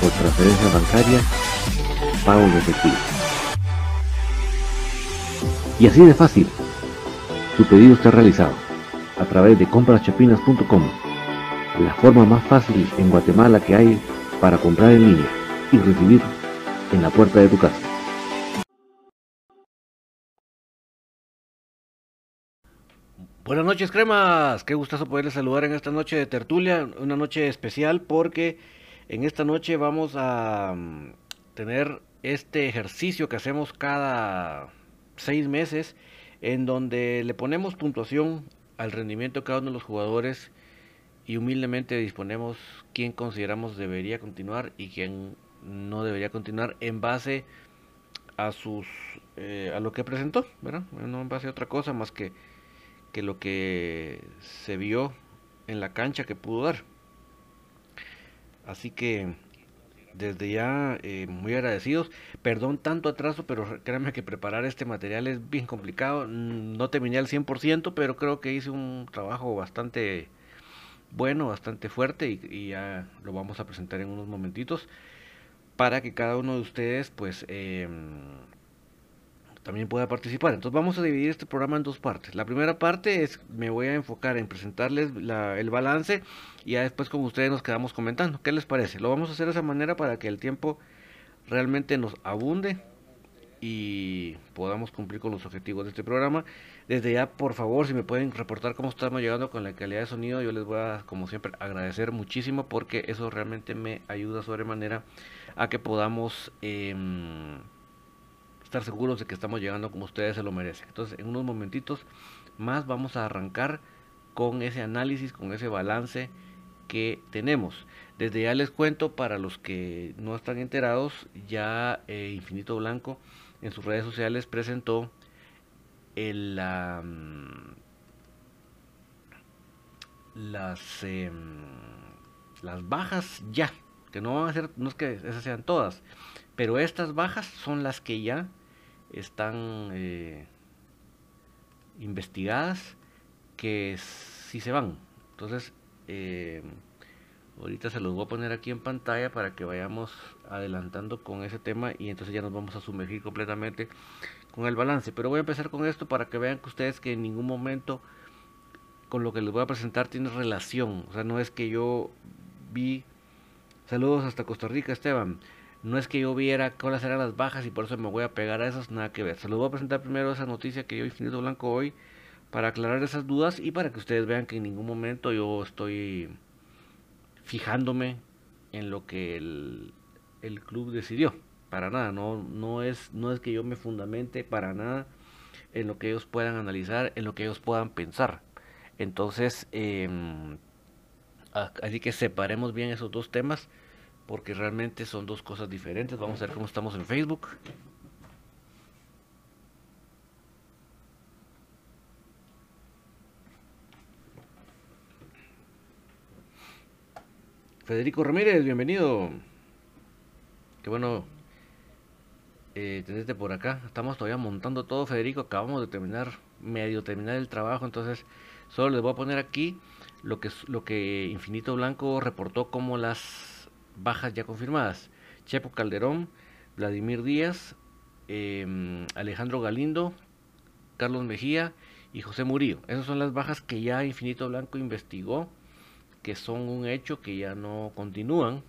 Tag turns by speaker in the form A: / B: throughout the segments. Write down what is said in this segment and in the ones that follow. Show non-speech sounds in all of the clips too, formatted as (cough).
A: por transferencia bancaria, pago de efectivo. Y así de fácil, tu pedido está realizado a través de compraschapinas.com, la forma más fácil en Guatemala que hay para comprar en línea y recibir en la puerta de tu casa.
B: Buenas noches, cremas. Qué gustazo poderles saludar en esta noche de tertulia, una noche especial porque en esta noche vamos a mm, tener este ejercicio que hacemos cada seis meses en donde le ponemos puntuación al rendimiento de cada uno de los jugadores y humildemente disponemos quién consideramos debería continuar y quién no debería continuar en base a sus eh, a lo que presentó. No en base a otra cosa más que, que lo que se vio en la cancha que pudo dar. Así que desde ya eh, muy agradecidos. Perdón tanto atraso, pero créanme que preparar este material es bien complicado. No terminé al 100%, pero creo que hice un trabajo bastante bueno, bastante fuerte y, ya lo vamos a presentar en unos momentitos para que cada uno de ustedes pues eh, también pueda participar. Entonces vamos a dividir este programa en dos partes. La primera parte es, me voy a enfocar en presentarles el balance y ya después con ustedes nos quedamos comentando. ¿Qué les parece? Lo vamos a hacer de esa manera para que el tiempo realmente nos abunde y podamos cumplir con los objetivos de este programa. Desde ya, por favor, si me pueden reportar cómo estamos llegando con la calidad de sonido, yo les voy a, como siempre, agradecer muchísimo porque eso realmente me ayuda sobremanera a que podamos... Eh, estar seguros de que estamos llegando como ustedes se lo merecen. Entonces, en unos momentitos más vamos a arrancar con ese análisis, con ese balance que tenemos. Desde ya les cuento para los que no están enterados, ya eh, Infinito Blanco en sus redes sociales presentó el, las, em, las bajas ya, que no van a ser, no es que esas sean todas, pero estas bajas son las que ya están eh, investigadas que si se van. Entonces, eh, ahorita se los voy a poner aquí en pantalla para que vayamos adelantando con ese tema y entonces ya nos vamos a sumergir completamente con el balance. Pero voy a empezar con esto para que vean que ustedes que en ningún momento con lo que les voy a presentar tiene relación. O sea, no es que yo vi... Saludos hasta Costa Rica, Esteban. No es que yo viera cuáles eran las bajas y por eso me voy a pegar a esas, nada que ver. Se los voy a presentar primero esa noticia que yo Infinito Blanco hoy para aclarar esas dudas y para que ustedes vean que en ningún momento yo estoy fijándome en lo que el, el club decidió. Para nada, no, no, es, no es que yo me fundamente para nada en lo que ellos puedan analizar, en lo que ellos puedan pensar. Entonces, em, así que separemos bien esos dos temas porque realmente son dos cosas diferentes. Vamos a ver cómo estamos en Facebook. Federico Ramírez, bienvenido. Qué bueno eh, tenerte por acá. Estamos todavía montando todo, Federico. Acabamos de terminar, medio terminar el trabajo. Entonces, solo les voy a poner aquí lo que, lo que Infinito Blanco reportó como las bajas ya confirmadas. Chepo Calderón, Vladimir Díaz, em, Alejandro Galindo, Carlos Mejía y José Murillo. Esas son las bajas que ya Infinito Blanco investigó, que son un hecho que ya no continúan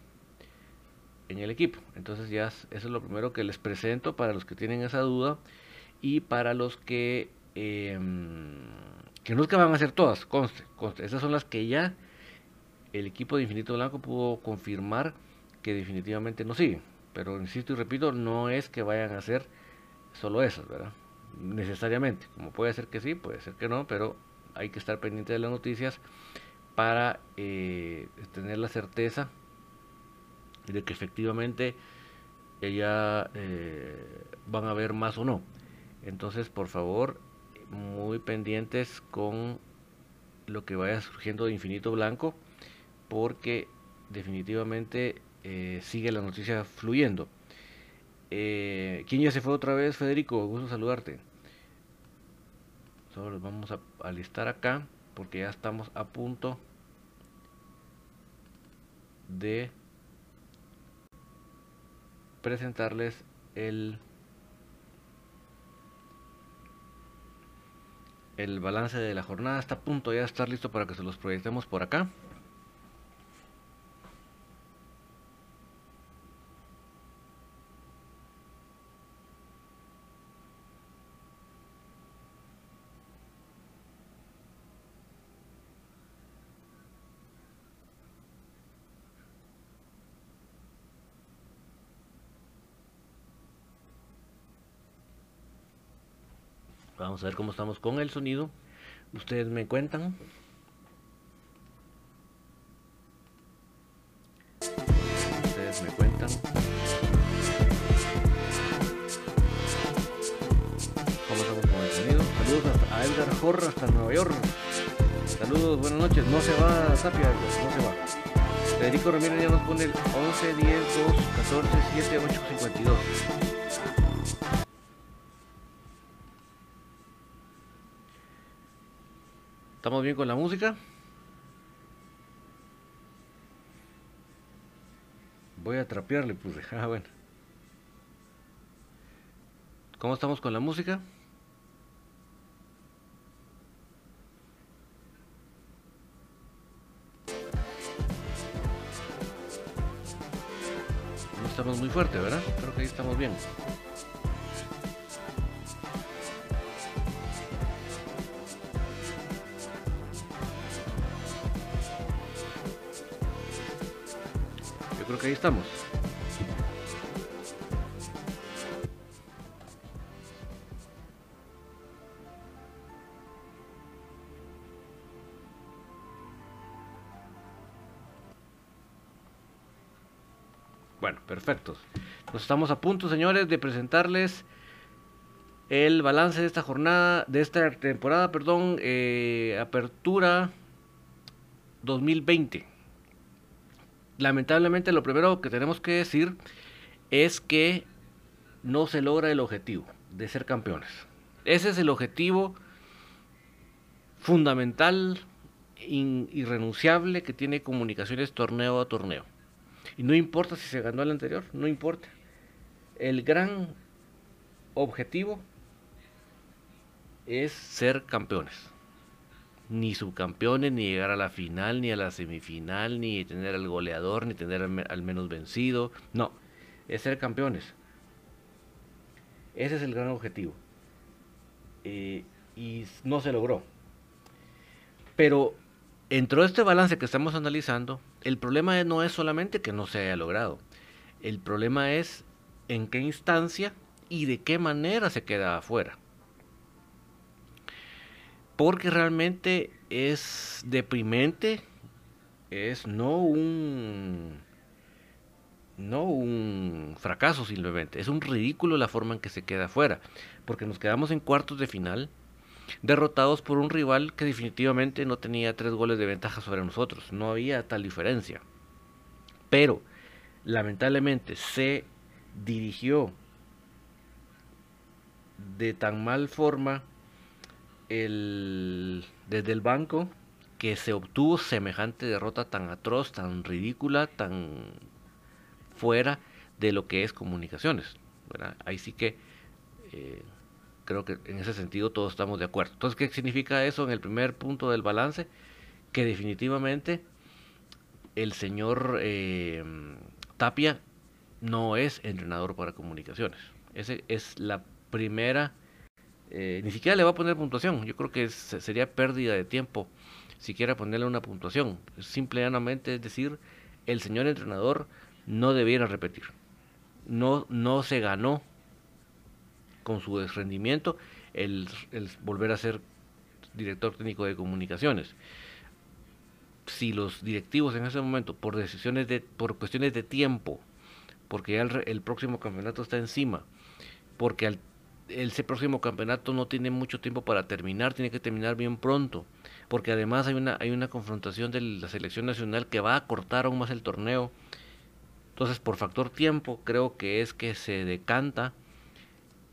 B: en el equipo. Entonces ya eso es lo primero que les presento para los que tienen esa duda y para los que em, que no es que van a ser todas, conste, conste. Esas son las que ya el equipo de Infinito Blanco pudo confirmar que definitivamente no siguen. Pero insisto y repito, no es que vayan a ser solo esas, ¿verdad? necesariamente. Como puede ser que sí, puede ser que no, pero hay que estar pendiente de las noticias para eh, tener la certeza de que efectivamente ya eh, van a ver más o no. Entonces, por favor, muy pendientes con lo que vaya surgiendo de Infinito Blanco, porque definitivamente eh, sigue la noticia fluyendo. Eh, ¿Quién ya se fue otra vez, Federico? Gusto saludarte. Solo los vamos a alistar acá porque ya estamos a punto de presentarles el el balance de la jornada. Está a punto ya de estar listo para que se los proyectemos por acá. Vamos a ver cómo estamos con el sonido. Ustedes me cuentan. Ustedes me cuentan. ¿Cómo estamos con el sonido? Saludos a Edgar Jorra hasta Nueva York. Saludos, buenas noches. No se va Tapia, no se va. Federico Ramírez ya nos pone el 11, 10, 2, 14, 7, 8, 52. ¿Estamos bien con la música? Voy a trapearle, pues. (laughs) Ah, bueno. ¿Cómo estamos con la música? No estamos muy fuerte, ¿verdad? Creo que ahí estamos bien. Creo que ahí estamos. Bueno, perfectos. Nos estamos a punto, señores, de presentarles el balance de esta jornada, de esta temporada, perdón, eh, apertura 2020 lamentablemente lo primero que tenemos que decir es que no se logra el objetivo de ser campeones. Ese es el objetivo fundamental, irrenunciable que tiene comunicaciones torneo a torneo. Y no importa si se ganó el anterior, no importa. El gran objetivo es ser campeones ni subcampeones, ni llegar a la final, ni a la semifinal, ni tener al goleador, ni tener al, menos vencido. No, es ser campeones. Ese es el gran objetivo. Eh, y no se logró. Pero dentro de este balance que estamos analizando, el problema no es solamente que no se haya logrado. El problema es en qué instancia y de qué manera se queda afuera porque realmente es deprimente, es no un no un fracaso simplemente, es un ridículo la forma en que se queda afuera, porque nos quedamos en cuartos de final derrotados por un rival que definitivamente no tenía tres goles de ventaja sobre nosotros, no había tal diferencia. pero lamentablemente se dirigió de tan mal forma el, desde el banco que se obtuvo semejante derrota tan atroz, tan ridícula, tan fuera de lo que es comunicaciones. Ahí sí que eh, creo que en ese sentido todos estamos de acuerdo. Entonces, ¿qué significa eso en el primer punto del balance? Que definitivamente el señor eh, Tapia no es entrenador para comunicaciones. Esa es la primera, eh, ni siquiera le va a poner puntuación. Yo creo que sería pérdida de tiempo siquiera ponerle una puntuación. Simplemente es decir, el señor entrenador no debiera repetir. No, no se ganó con su desprendimiento el, el volver a ser director técnico de comunicaciones. Si los directivos en ese momento, por decisiones de, por cuestiones de tiempo, porque ya el, el próximo campeonato está encima, porque al ese próximo campeonato no tiene mucho tiempo para terminar, tiene que terminar bien pronto, porque además hay una, hay una confrontación de la selección nacional que va a cortar aún más el torneo. Entonces, por factor tiempo, creo que es que se decanta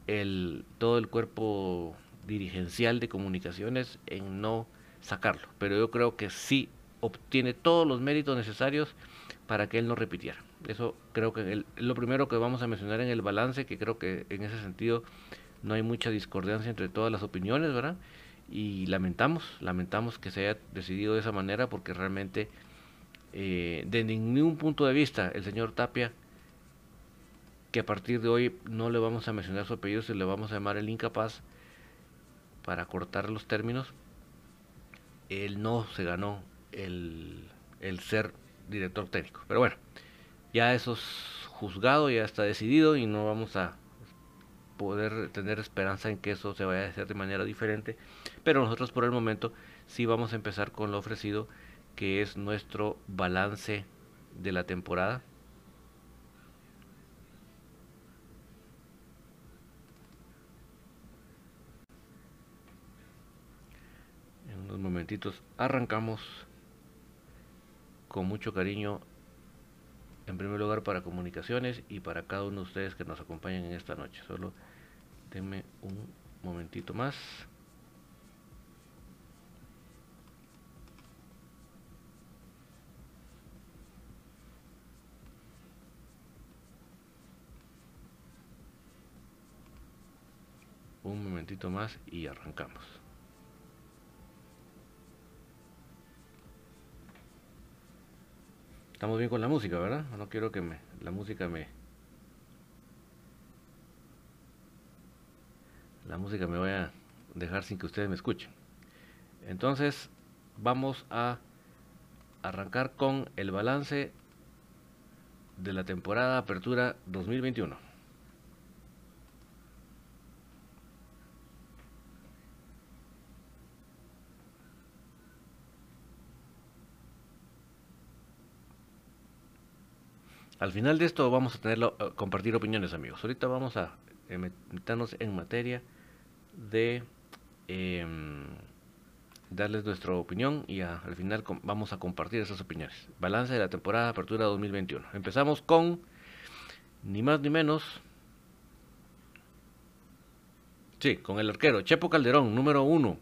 B: el, todo el cuerpo dirigencial de comunicaciones en no sacarlo. Pero yo creo que sí obtiene todos los méritos necesarios para que él no repitiera. Eso creo que es lo primero que vamos a mencionar en el balance, que creo que en ese sentido no hay mucha discordancia entre todas las opiniones, ¿verdad? Y lamentamos, lamentamos que se haya decidido de esa manera porque realmente eh, de ningún punto de vista el señor Tapia, que a partir de hoy no le vamos a mencionar su apellido, se le vamos a llamar el incapaz para cortar los términos, él no se ganó el, el ser director técnico. Pero bueno, ya eso es juzgado, ya está decidido y no vamos a poder tener esperanza en que eso se vaya a hacer de manera diferente. Pero nosotros por el momento sí vamos a empezar con lo ofrecido, que es nuestro balance de la temporada. En unos momentitos arrancamos con mucho cariño en primer lugar para comunicaciones y para cada uno de ustedes que nos acompañan en esta noche. Solo denme un momentito más. Un momentito más y arrancamos. Estamos bien con la música, ¿verdad? No quiero que me, la música me... La música me vaya a dejar sin que ustedes me escuchen. Entonces, vamos a arrancar con el balance de la temporada Apertura 2021. Al final de esto vamos a tener eh, compartir opiniones, amigos. Ahorita vamos a eh, meternos en materia de em, darles nuestra opinión y al final vamos a compartir esas opiniones. Balance de la temporada Apertura 2021. Empezamos con ni más ni menos. Sí, con el arquero Chepo Calderón, número uno.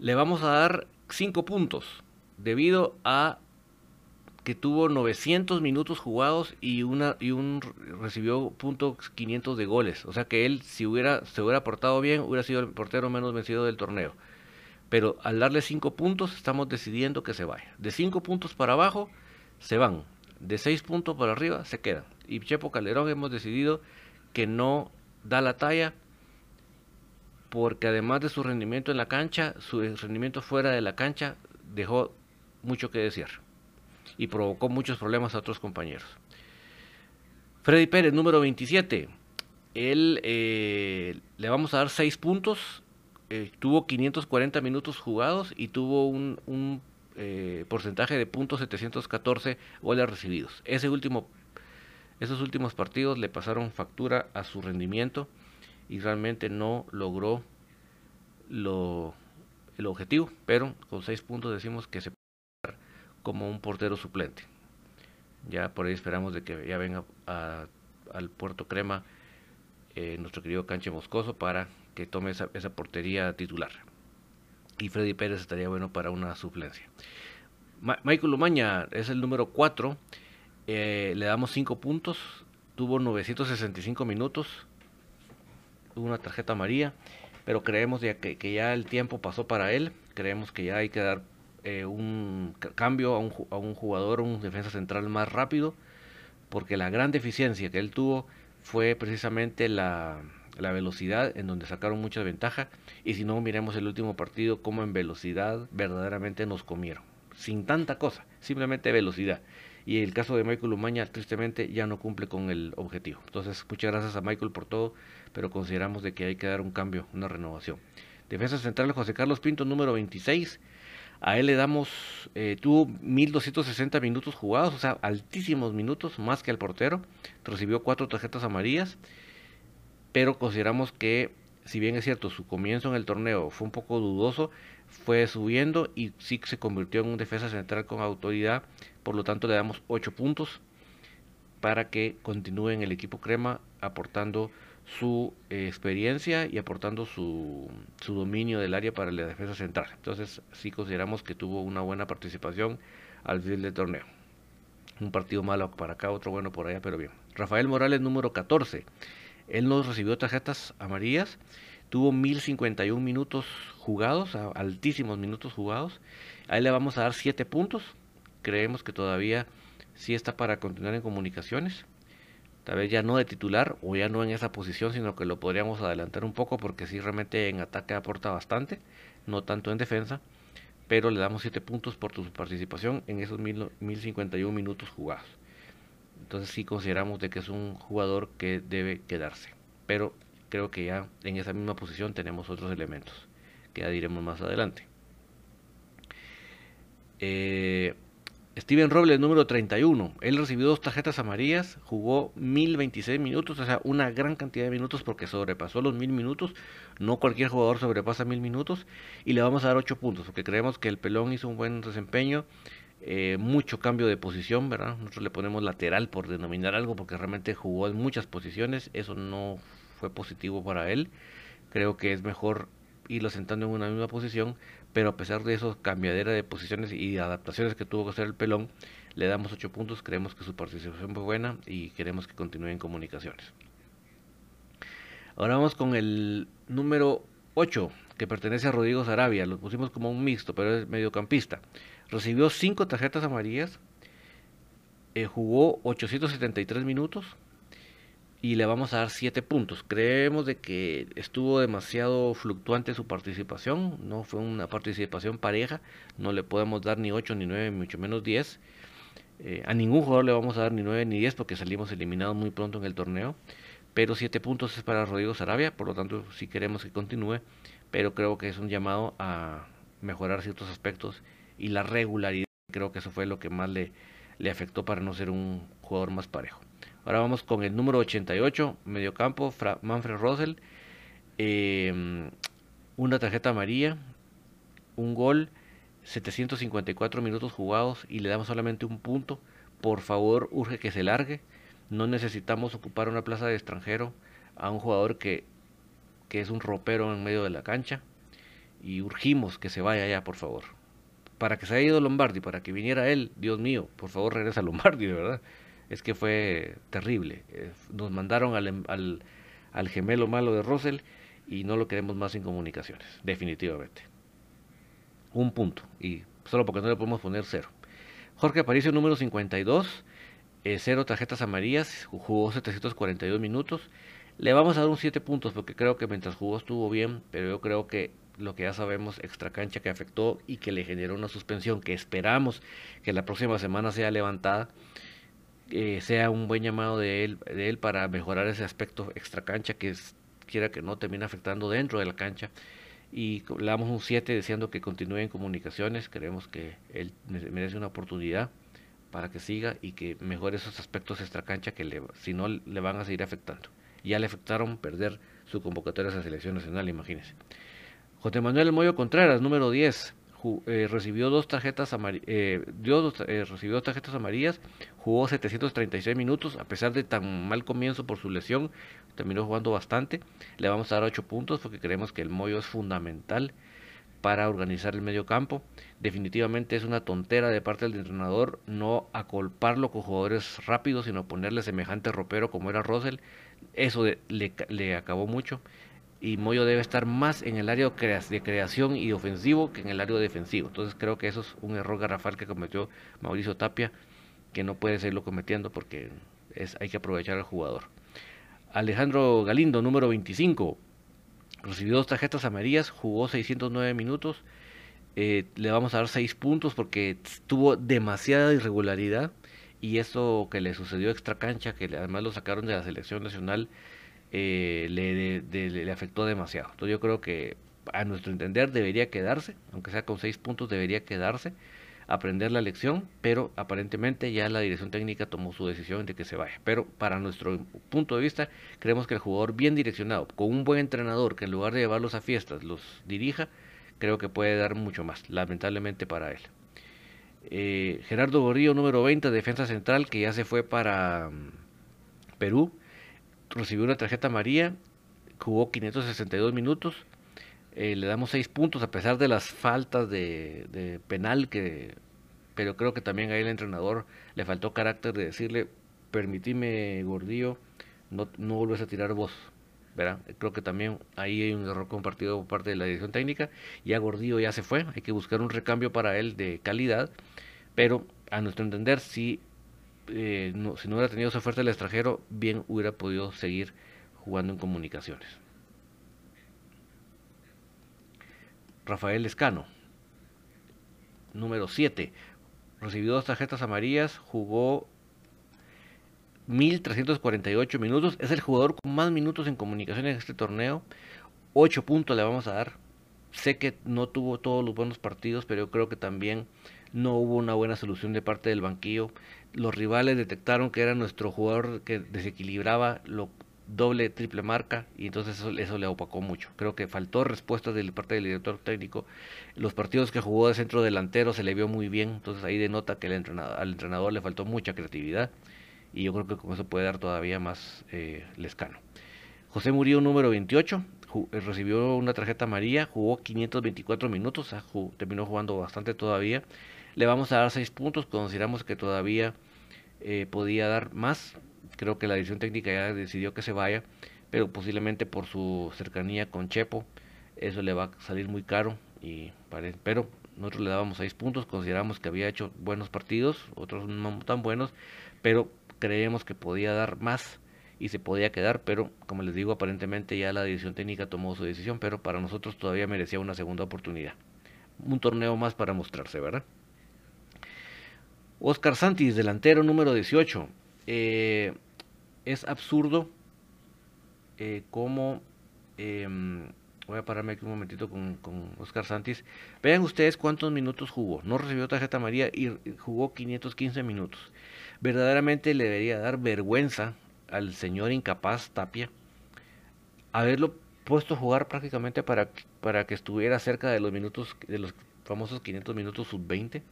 B: Le vamos a dar cinco puntos debido a que tuvo 900 minutos jugados y una y un recibió punto 500 de goles. O sea que él si hubiera se hubiera portado bien hubiera sido el portero menos vencido del torneo. Pero al darle 5 puntos estamos decidiendo que se vaya. De 5 puntos para abajo se van. De 6 puntos para arriba se quedan. Y Chepo Calderón hemos decidido que no da la talla porque además de su rendimiento en la cancha, su rendimiento fuera de la cancha dejó mucho que desear y provocó muchos problemas a otros compañeros. Freddy Pérez, número 27. Él eh, le vamos a dar 6 puntos. Eh, tuvo 540 minutos jugados y tuvo un, eh, porcentaje de puntos 714 goles recibidos. Ese último, esos últimos partidos le pasaron factura a su rendimiento y realmente no logró lo, el objetivo, pero con 6 puntos decimos que se como un portero suplente. Ya por ahí esperamos de que ya venga al Puerto Crema eh, nuestro querido Canche Moscoso para que tome esa, portería titular. Y Freddy Pérez estaría bueno para una suplencia. Michael Lumaña es el número 4. Eh, le damos 5 puntos. Tuvo 965 minutos. Una tarjeta amarilla. Pero creemos que, que, ya el tiempo pasó para él. Creemos que ya hay que dar eh, un cambio a un, a un jugador, un defensa central más rápido. Porque la gran deficiencia que él tuvo fue precisamente la, velocidad en donde sacaron mucha ventaja y si no miremos el último partido como en velocidad verdaderamente nos comieron sin tanta cosa simplemente velocidad y el caso de Michael Umaña tristemente ya no cumple con el objetivo entonces muchas gracias a Michael por todo pero consideramos de que hay que dar un cambio una renovación defensa central José Carlos Pinto número 26 a él le damos, eh, tuvo 1260 minutos jugados, o sea, altísimos minutos, más que al portero. Recibió cuatro tarjetas amarillas, pero consideramos que, si bien es cierto, su comienzo en el torneo fue un poco dudoso, fue subiendo y sí se convirtió en un defensa central con autoridad. Por lo tanto, le damos 8 puntos para que continúe en el equipo crema aportando su eh, experiencia y aportando su, su, dominio del área para la defensa central. Entonces sí consideramos que tuvo una buena participación al final del torneo. Un partido malo para acá, otro bueno por allá, pero bien. Rafael Morales número 14. Él nos recibió tarjetas amarillas. Tuvo 1051 minutos jugados, altísimos minutos jugados. Ahí le vamos a dar 7 puntos. Creemos que todavía sí está para continuar en comunicaciones tal vez ya no de titular o ya no en esa posición, sino que lo podríamos adelantar un poco porque sí realmente en ataque aporta bastante, no tanto en defensa, pero le damos 7 puntos por tu participación en esos 1051 minutos jugados. Entonces sí consideramos de que es un jugador que debe quedarse, pero creo que ya en esa misma posición tenemos otros elementos que ya diremos más adelante. Eh, Steven Robles, número 31. Él recibió dos tarjetas amarillas, jugó 1026 minutos, o sea, una gran cantidad de minutos porque sobrepasó los 1000 minutos. No cualquier jugador sobrepasa 1000 minutos. Y le vamos a dar 8 puntos porque creemos que el pelón hizo un buen desempeño. Eh, mucho cambio de posición, ¿verdad? Nosotros le ponemos lateral por denominar algo porque realmente jugó en muchas posiciones. Eso no fue positivo para él. Creo que es mejor irlo sentando en una misma posición pero a pesar de eso, cambiadera de posiciones y adaptaciones que tuvo que hacer el pelón, le damos 8 puntos, creemos que su participación fue buena y queremos que continúe en comunicaciones. Ahora vamos con el número 8, que pertenece a Rodrigo Sarabia, lo pusimos como un mixto, pero es mediocampista. Recibió 5 tarjetas amarillas, eh, jugó 873 minutos, y le vamos a dar 7 puntos. Creemos de que estuvo demasiado fluctuante su participación, no fue una participación pareja, no le podemos dar ni 8 ni 9, mucho menos 10. Eh, a ningún jugador le vamos a dar ni 9 ni 10 porque salimos eliminados muy pronto en el torneo. Pero 7 puntos es para Rodrigo Sarabia, por lo tanto si queremos que continúe, pero creo que es un llamado a mejorar ciertos aspectos y la regularidad. Creo que eso fue lo que más le, le afectó para no ser un jugador más parejo. Ahora vamos con el número 88, mediocampo, Manfred Rosell. Em, una tarjeta amarilla, un gol, 754 minutos jugados y le damos solamente un punto. Por favor, urge que se largue. No necesitamos ocupar una plaza de extranjero a un jugador que, que es un ropero en medio de la cancha. Y urgimos que se vaya ya, por favor. Para que se haya ido Lombardi, para que viniera él, Dios mío, por favor regresa a Lombardi, de verdad es que fue terrible. Eh, nos mandaron al, em, al, al, gemelo malo de Russell y no lo queremos más en comunicaciones, definitivamente. Un punto, y solo porque no le podemos poner cero. Jorge Aparicio, número 52, eh, cero tarjetas amarillas, jugó 742 minutos. Le vamos a dar un 7 puntos porque creo que mientras jugó estuvo bien, pero yo creo que lo que ya sabemos, extra cancha que afectó y que le generó una suspensión que esperamos que la próxima semana sea levantada eh, sea un buen llamado de él, de él para mejorar ese aspecto extra cancha que quiera que no termine afectando dentro de la cancha. Y le damos un 7 deseando que continúe en comunicaciones. Creemos que él merece una oportunidad para que siga y que mejore esos aspectos extra cancha que le, si no le van a seguir afectando. Ya le afectaron perder su convocatoria a la selección nacional, imagínense. José Manuel Moyo Contreras, número 10 eh, recibió dos tarjetas eh, eh, recibió dos tarjetas amarillas, jugó 736 minutos, a pesar de tan mal comienzo por su lesión, terminó jugando bastante. Le vamos a dar 8 puntos porque creemos que el Moyo es fundamental para organizar el medio campo. Definitivamente es una tontera de parte del entrenador no acolparlo con jugadores rápidos, sino ponerle semejante ropero como era Russell. Eso le, le acabó mucho y Moyo debe estar más en el área de creación y ofensivo que en el área defensivo. Entonces creo que eso es un error garrafal que cometió Mauricio Tapia, que no puede seguirlo cometiendo porque es, hay que aprovechar al jugador. Alejandro Galindo, número 25, recibió dos tarjetas amarillas, jugó 609 minutos. Eh, le vamos a dar 6 puntos porque tuvo demasiada irregularidad y eso que le sucedió extra cancha, que además lo sacaron de la selección nacional, eh, le, le, afectó demasiado. Entonces yo creo que a nuestro entender debería quedarse, aunque sea con seis puntos debería quedarse, aprender la lección, pero aparentemente ya la dirección técnica tomó su decisión de que se vaya. Pero para nuestro punto de vista, creemos que el jugador bien direccionado, con un buen entrenador que en lugar de llevarlos a fiestas los dirija, creo que puede dar mucho más, lamentablemente para él. Eh, Gerardo Gordillo, número 20, defensa central, que ya se fue para mm, Perú recibió una tarjeta amarilla, jugó 562 minutos, eh, le damos 6 puntos a pesar de las faltas de, penal, que, pero creo que también ahí el entrenador le faltó carácter de decirle, permitime Gordillo, no, no vuelves a tirar vos. ¿verdad? Creo que también ahí hay un error compartido por parte de la dirección técnica. Ya Gordillo ya se fue, hay que buscar un recambio para él de calidad, pero a nuestro entender sí eh, si no hubiera tenido esa oferta del extranjero, bien hubiera podido seguir jugando en comunicaciones. Rafael Escano, número 7, recibió dos tarjetas amarillas, jugó 1348 minutos, es el jugador con más minutos en comunicaciones en este torneo, 8 puntos le vamos a dar. Sé que no tuvo todos los buenos partidos, pero yo creo que también no hubo una buena solución de parte del banquillo. Los rivales detectaron que era nuestro jugador que desequilibraba lo doble, triple marca y entonces eso, le opacó mucho. Creo que faltó respuesta de parte del director técnico. Los partidos que jugó de centro delantero se le vio muy bien, entonces ahí denota que al entrenador le faltó mucha creatividad y yo creo que con eso puede dar todavía más eh, lescano. José Murillo número 28, eh, recibió una tarjeta amarilla, jugó 524 minutos, terminó jugando bastante todavía. Le vamos a dar 6 puntos, consideramos que todavía eh, podía dar más. Creo que la dirección técnica ya decidió que se vaya, pero posiblemente por su cercanía con Chepo, eso le va a salir muy caro. Y, pero nosotros le dábamos 6 puntos, consideramos que había hecho buenos partidos, otros no tan buenos, pero creemos que podía dar más y se podía quedar, pero como les digo, aparentemente ya la dirección técnica tomó su decisión, pero para nosotros todavía merecía una segunda oportunidad. Un torneo más para mostrarse, ¿verdad? Oscar Santis, delantero número 18. Eh, es absurdo eh, cómo... Em, voy a pararme aquí un momentito con, Oscar Santis. Vean ustedes cuántos minutos jugó. No recibió tarjeta María y jugó 515 minutos. Verdaderamente le debería dar vergüenza al señor incapaz Tapia haberlo puesto a jugar prácticamente para, para que estuviera cerca de los minutos, de los famosos 500 minutos sub-20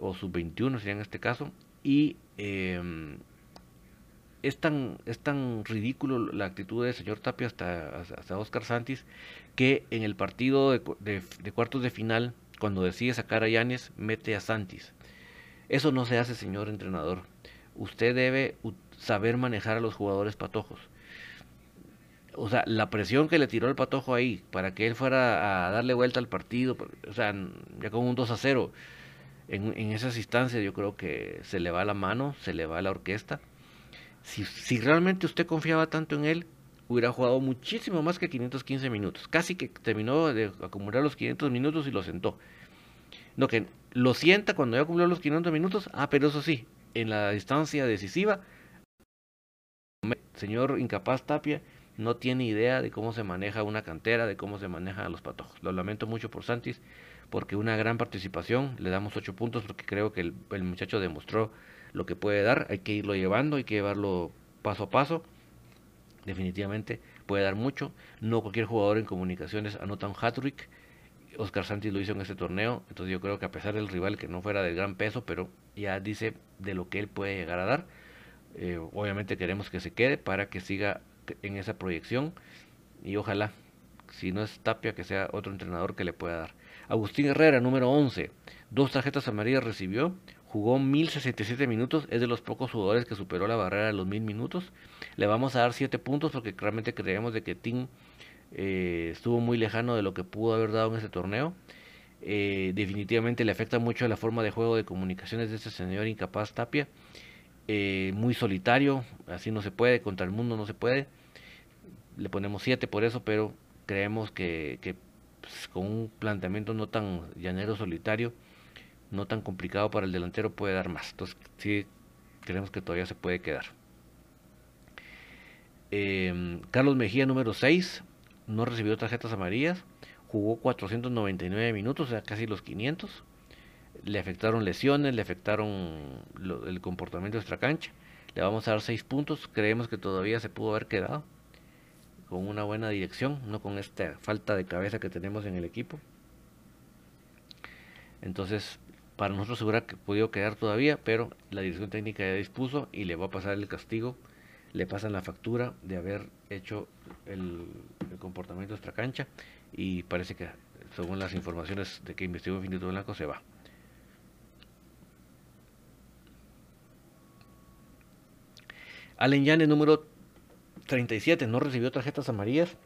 B: o sub-21 sería en este caso, y em, es, tan, es tan ridículo la actitud del señor Tapia hasta, hasta Oscar Santis que en el partido de, cuartos de final, cuando decide sacar a Yanes, mete a Santis. Eso no se hace, señor entrenador. Usted debe saber manejar a los jugadores patojos. O sea, la presión que le tiró el patojo ahí para que él fuera a darle vuelta al partido, o sea, ya con un 2 a 0 en, esas instancias yo creo que se le va la mano, se le va la orquesta. Si, realmente usted confiaba tanto en él, hubiera jugado muchísimo más que 515 minutos. Casi que terminó de acumular los 500 minutos y lo sentó. No, que lo sienta cuando ya acumuló los 500 minutos. Ah, pero eso sí, en la distancia decisiva, señor incapaz Tapia no tiene idea de cómo se maneja una cantera, de cómo se maneja a los patojos. Lo lamento mucho por Santis porque una gran participación, le damos 8 puntos porque creo que el, muchacho demostró lo que puede dar, hay que irlo llevando, hay que llevarlo paso a paso, definitivamente puede dar mucho, no cualquier jugador en comunicaciones anota un hat-trick, Oscar Santis lo hizo en este torneo, entonces yo creo que a pesar del rival que no fuera de gran peso, pero ya dice de lo que él puede llegar a dar. Eh, obviamente queremos que se quede para que siga en esa proyección y ojalá, si no es Tapia, que sea otro entrenador que le pueda dar. Agustín Herrera, número 11, dos tarjetas amarillas recibió, jugó 1067 minutos, es de los pocos jugadores que superó la barrera de los 1000 minutos. Le vamos a dar 7 puntos porque realmente creemos de que Tim eh, estuvo muy lejano de lo que pudo haber dado en ese torneo. Eh, definitivamente le afecta mucho la forma de juego de comunicaciones de ese señor incapaz Tapia. Eh, muy solitario, así no se puede, contra el mundo no se puede. Le ponemos 7 por eso, pero creemos que, con un planteamiento no tan llanero solitario, no tan complicado para el delantero, puede dar más. Entonces, sí, creemos que todavía se puede quedar. Em, Carlos Mejía, número 6, no recibió tarjetas amarillas, jugó 499 minutos, o sea, casi los 500. Le afectaron lesiones, le afectaron el comportamiento de cancha. Le vamos a dar 6 puntos, creemos que todavía se pudo haber quedado con una buena dirección, no con esta falta de cabeza que tenemos en el equipo. Entonces, para nosotros segura que podido quedar todavía, pero la dirección técnica ya dispuso y le va a pasar el castigo, le pasan la factura de haber hecho el, comportamiento de esta cancha y parece que según las informaciones de que investigó Infinito Blanco se va. Allen Yane número 37 no recibió tarjetas amarillas,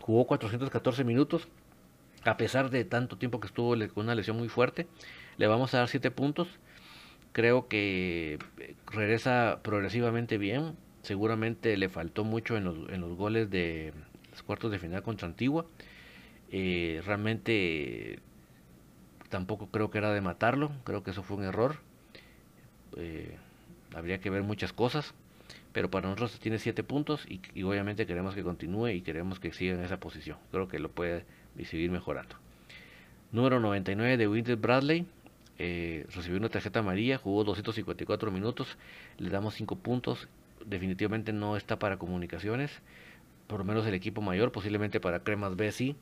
B: jugó 414 minutos, a pesar de tanto tiempo que estuvo con una lesión muy fuerte, le vamos a dar 7 puntos. Creo que eh, regresa progresivamente bien. Seguramente le faltó mucho en los, en los goles de los cuartos de final contra Antigua. Eh, realmente tampoco creo que era de matarlo. Creo que eso fue un error. Eh, habría que ver muchas cosas pero para nosotros tiene 7 puntos y, obviamente queremos que continúe y queremos que siga en esa posición. Creo que lo puede seguir mejorando. Número 99 de Winter Bradley. Eh, recibió una tarjeta amarilla, jugó 254 minutos, le damos 5 puntos. Definitivamente no está para comunicaciones, por lo menos el equipo mayor, posiblemente para Cremas B sí,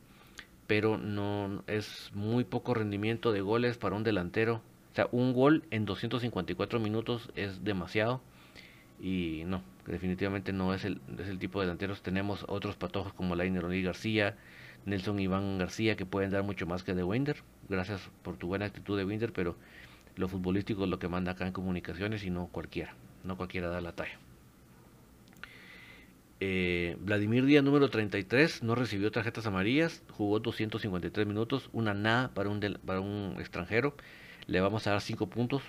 B: pero no es muy poco rendimiento de goles para un delantero. O sea, un gol en 254 minutos es demasiado y no, definitivamente no es el, es el tipo de delanteros. Tenemos otros patojos como Lainer O'Neill García, Nelson Iván García que pueden dar mucho más que de Winder. Gracias por tu buena actitud de Winder, pero lo futbolístico es lo que manda acá en comunicaciones y no cualquiera. No cualquiera da la talla. Eh, Vladimir Díaz, número 33, no recibió tarjetas amarillas, jugó 253 minutos, una nada para un, para un extranjero. Le vamos a dar 5 puntos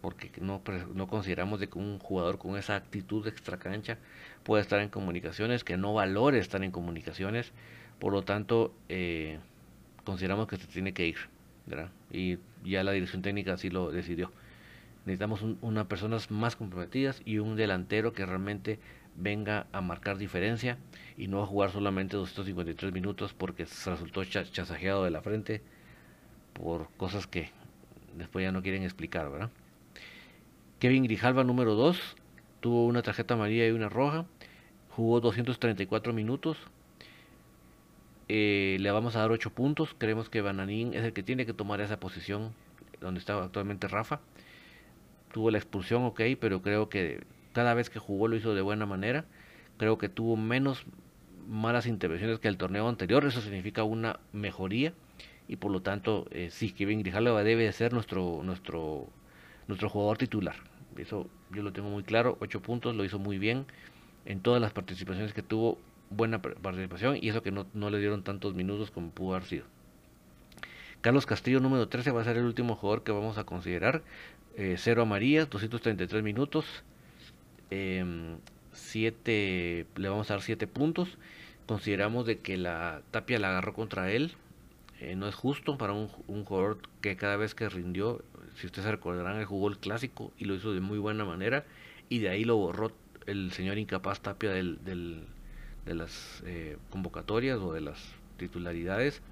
B: porque no, no consideramos de que un jugador con esa actitud extra cancha pueda estar en comunicaciones, que no valore estar en comunicaciones, por lo tanto eh, consideramos que se tiene que ir, y ya la dirección técnica así lo decidió. Necesitamos unas personas más comprometidas y un delantero que realmente venga a marcar diferencia y no a jugar solamente 253 minutos porque se resultó chasajeado de la frente por cosas que después ya no quieren explicar, ¿verdad? Kevin Grijalva, número 2, tuvo una tarjeta amarilla y una roja. Jugó 234 minutos. Eh, le vamos a dar 8 puntos. Creemos que Bananín es el que tiene que tomar esa posición donde está actualmente Rafa. Tuvo la expulsión, ok, pero creo que cada vez que jugó lo hizo de buena manera. Creo que tuvo menos malas intervenciones que el torneo anterior. Eso significa una mejoría. Y por lo tanto, eh, sí, Kevin Grijalva debe ser nuestro, nuestro, nuestro jugador titular. Eso yo lo tengo muy claro. 8 puntos, lo hizo muy bien. En todas las participaciones que tuvo, buena participación. Y eso que no, le dieron tantos minutos como pudo haber sido. Carlos Castillo, número 13, va a ser el último jugador que vamos a considerar. Eh, 0 amarillas, 233 minutos. 7, em, le vamos a dar 7 puntos. Consideramos de que la Tapia la agarró contra él. Eh, no es justo para un, jugador que cada vez que rindió si ustedes se recordarán, él jugó el clásico y lo hizo de muy buena manera y de ahí lo borró el señor incapaz Tapia del, de las eh, convocatorias o de las titularidades.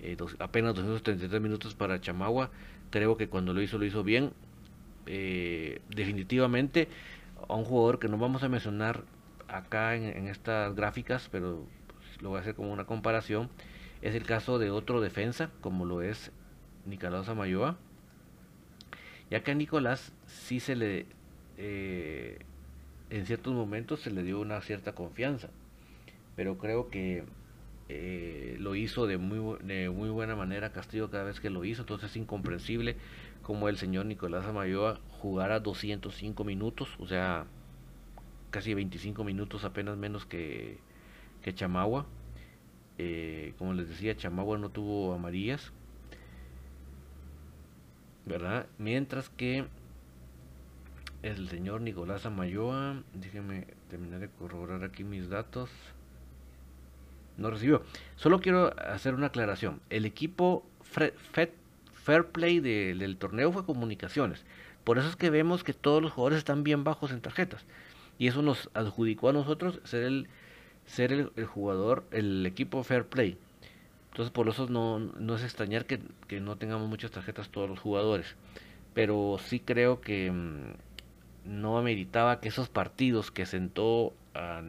B: Eh, apenas 233 minutos para Chamagua. Creo que cuando lo hizo, lo hizo bien. Eh, definitivamente a un jugador que no vamos a mencionar acá en, estas gráficas, pero lo voy a hacer como una comparación. Es el caso de otro defensa, como lo es Nicolás Amayoa. Ya que a Nicolás sí se le, eh, en ciertos momentos se le dio una cierta confianza, pero creo que eh, lo hizo de muy, muy buena manera Castillo cada vez que lo hizo, entonces es incomprensible como el señor Nicolás Amayoa jugara 205 minutos, o sea, casi 25 minutos apenas menos que, que Chamagua. Eh, como les decía, Chamagua no tuvo amarillas. ¿Verdad? Mientras que el señor Nicolás Amayoa, déjenme terminar de corroborar aquí mis datos. No recibió. Solo quiero hacer una aclaración. El equipo Fair Play del torneo fue comunicaciones. Por eso es que vemos que todos los jugadores están bien bajos en tarjetas. Y eso nos adjudicó a nosotros ser el, ser el, jugador, el equipo Fair Play. Entonces por eso no, no es extrañar que, no tengamos muchas tarjetas todos los jugadores. Pero sí creo que mm, no ameritaba que esos partidos que sentó a,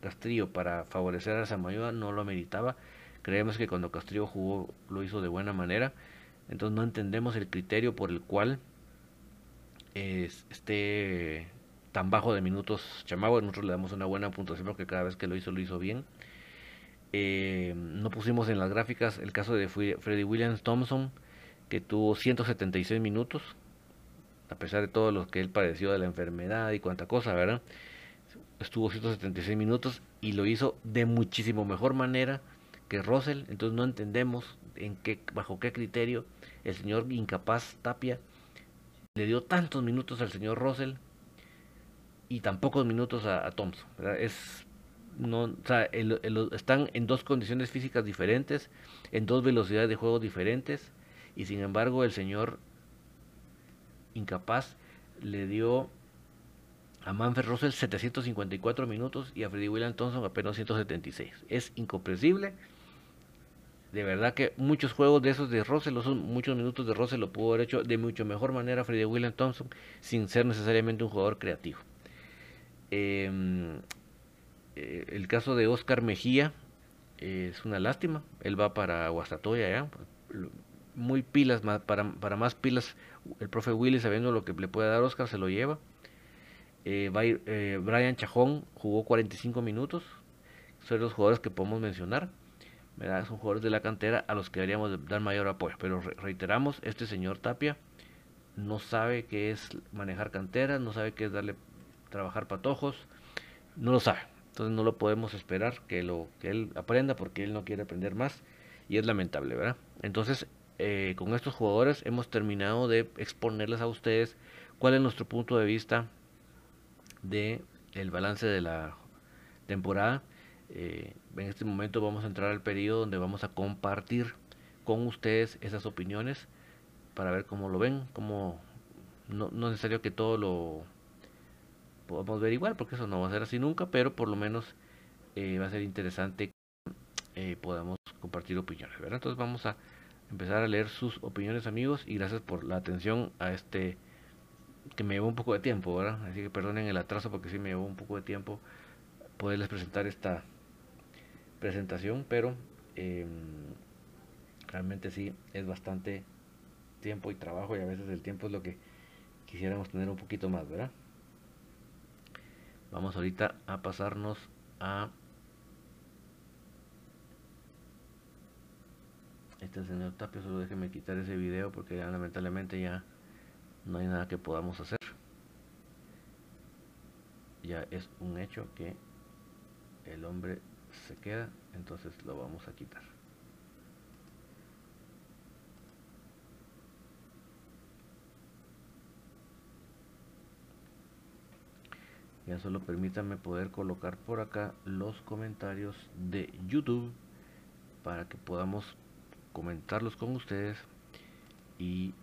B: Castrillo para favorecer a Samayoa no lo ameritaba. Creemos que cuando Castrillo jugó lo hizo de buena manera. Entonces no entendemos el criterio por el cual esté tan bajo de minutos Chamagua. Nosotros le damos una buena puntuación porque cada vez que lo hizo, lo hizo bien. Eh, no pusimos en las gráficas el caso de Freddy Williams Thompson, que tuvo 176 minutos, a pesar de todo lo que él padeció de la enfermedad y cuánta cosa, ¿verdad? Estuvo 176 minutos y lo hizo de muchísimo mejor manera que Russell. Entonces no entendemos en qué, bajo qué criterio el señor incapaz Tapia le dio tantos minutos al señor Russell y tan pocos minutos a, Thompson. Es, no, están en dos condiciones físicas diferentes, en dos velocidades de juego diferentes, y sin embargo el señor incapaz le dio a Manfred Russell 754 minutos y a Freddy William Thompson apenas 176. Es incomprensible. De verdad que muchos juegos de esos de Russell, muchos minutos de Russell lo pudo haber hecho de mucho mejor manera Freddy William Thompson sin ser necesariamente un jugador creativo. Em, eh, el caso de Oscar Mejía es una lástima. Él va para Guastatoya ya. Muy pilas, para, para más pilas. El profe Willy, sabiendo lo que le puede dar Oscar, se lo lleva. Eh, eh, Brian Chajón jugó 45 minutos. Son los jugadores que podemos mencionar. Son jugadores de la cantera a los que deberíamos dar mayor apoyo. Pero reiteramos, este señor Tapia no sabe qué es manejar cantera, no sabe qué es darle trabajar patojos, no lo sabe. Entonces no lo podemos esperar que lo que él aprenda porque él no quiere aprender más y es lamentable, ¿verdad? Entonces eh, con estos jugadores hemos terminado de exponerles a ustedes cuál es nuestro punto de vista de balance de la temporada. Eh, en este momento vamos a entrar al periodo donde vamos a compartir con ustedes esas opiniones para ver cómo lo ven, cómo no, no es necesario que todo lo podamos ver igual, porque eso no va a ser así nunca, pero por lo menos eh, va a ser interesante que eh, podamos compartir opiniones, ¿verdad? Entonces vamos a empezar a leer sus opiniones, amigos, y gracias por la atención a este que me llevó un poco de tiempo, ¿verdad? Así que perdonen el atraso porque sí me llevó un poco de tiempo poderles presentar esta presentación, pero em, realmente sí es bastante tiempo y trabajo y a veces el tiempo es lo que quisiéramos tener un poquito más, ¿verdad? Vamos ahorita a pasarnos a este señor Tapio. Solo déjeme quitar ese video porque ya lamentablemente ya no hay nada que podamos hacer. Ya es un hecho que el hombre se queda, entonces lo vamos a quitar. Ya solo permítanme poder colocar por acá los comentarios de YouTube para que podamos comentarlos con ustedes y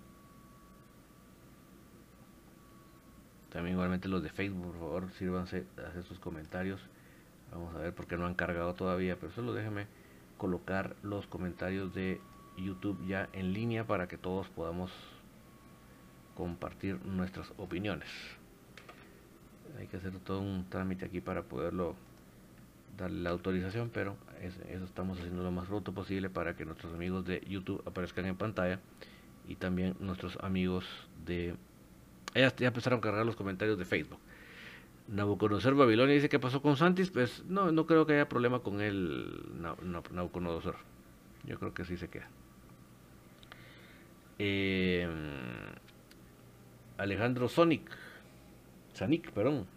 B: también igualmente los de Facebook, por favor, sírvanse a hacer sus comentarios. Vamos a ver porque no han cargado todavía, pero solo déjenme colocar los comentarios de YouTube ya en línea para que todos podamos compartir nuestras opiniones hay que hacer todo un trámite aquí para poderlo darle la autorización, pero eso estamos haciendo lo más pronto posible para que nuestros amigos de YouTube aparezcan en pantalla y también nuestros amigos de... Ya, ya empezaron a cargar los comentarios de Facebook. Nabucodonosor Babilonia dice que pasó con Santis, pues no, no creo que haya problema con él, Nabucodonosor. Yo creo que sí se queda. Eh, Alejandro Sonic, Sanic, perdón.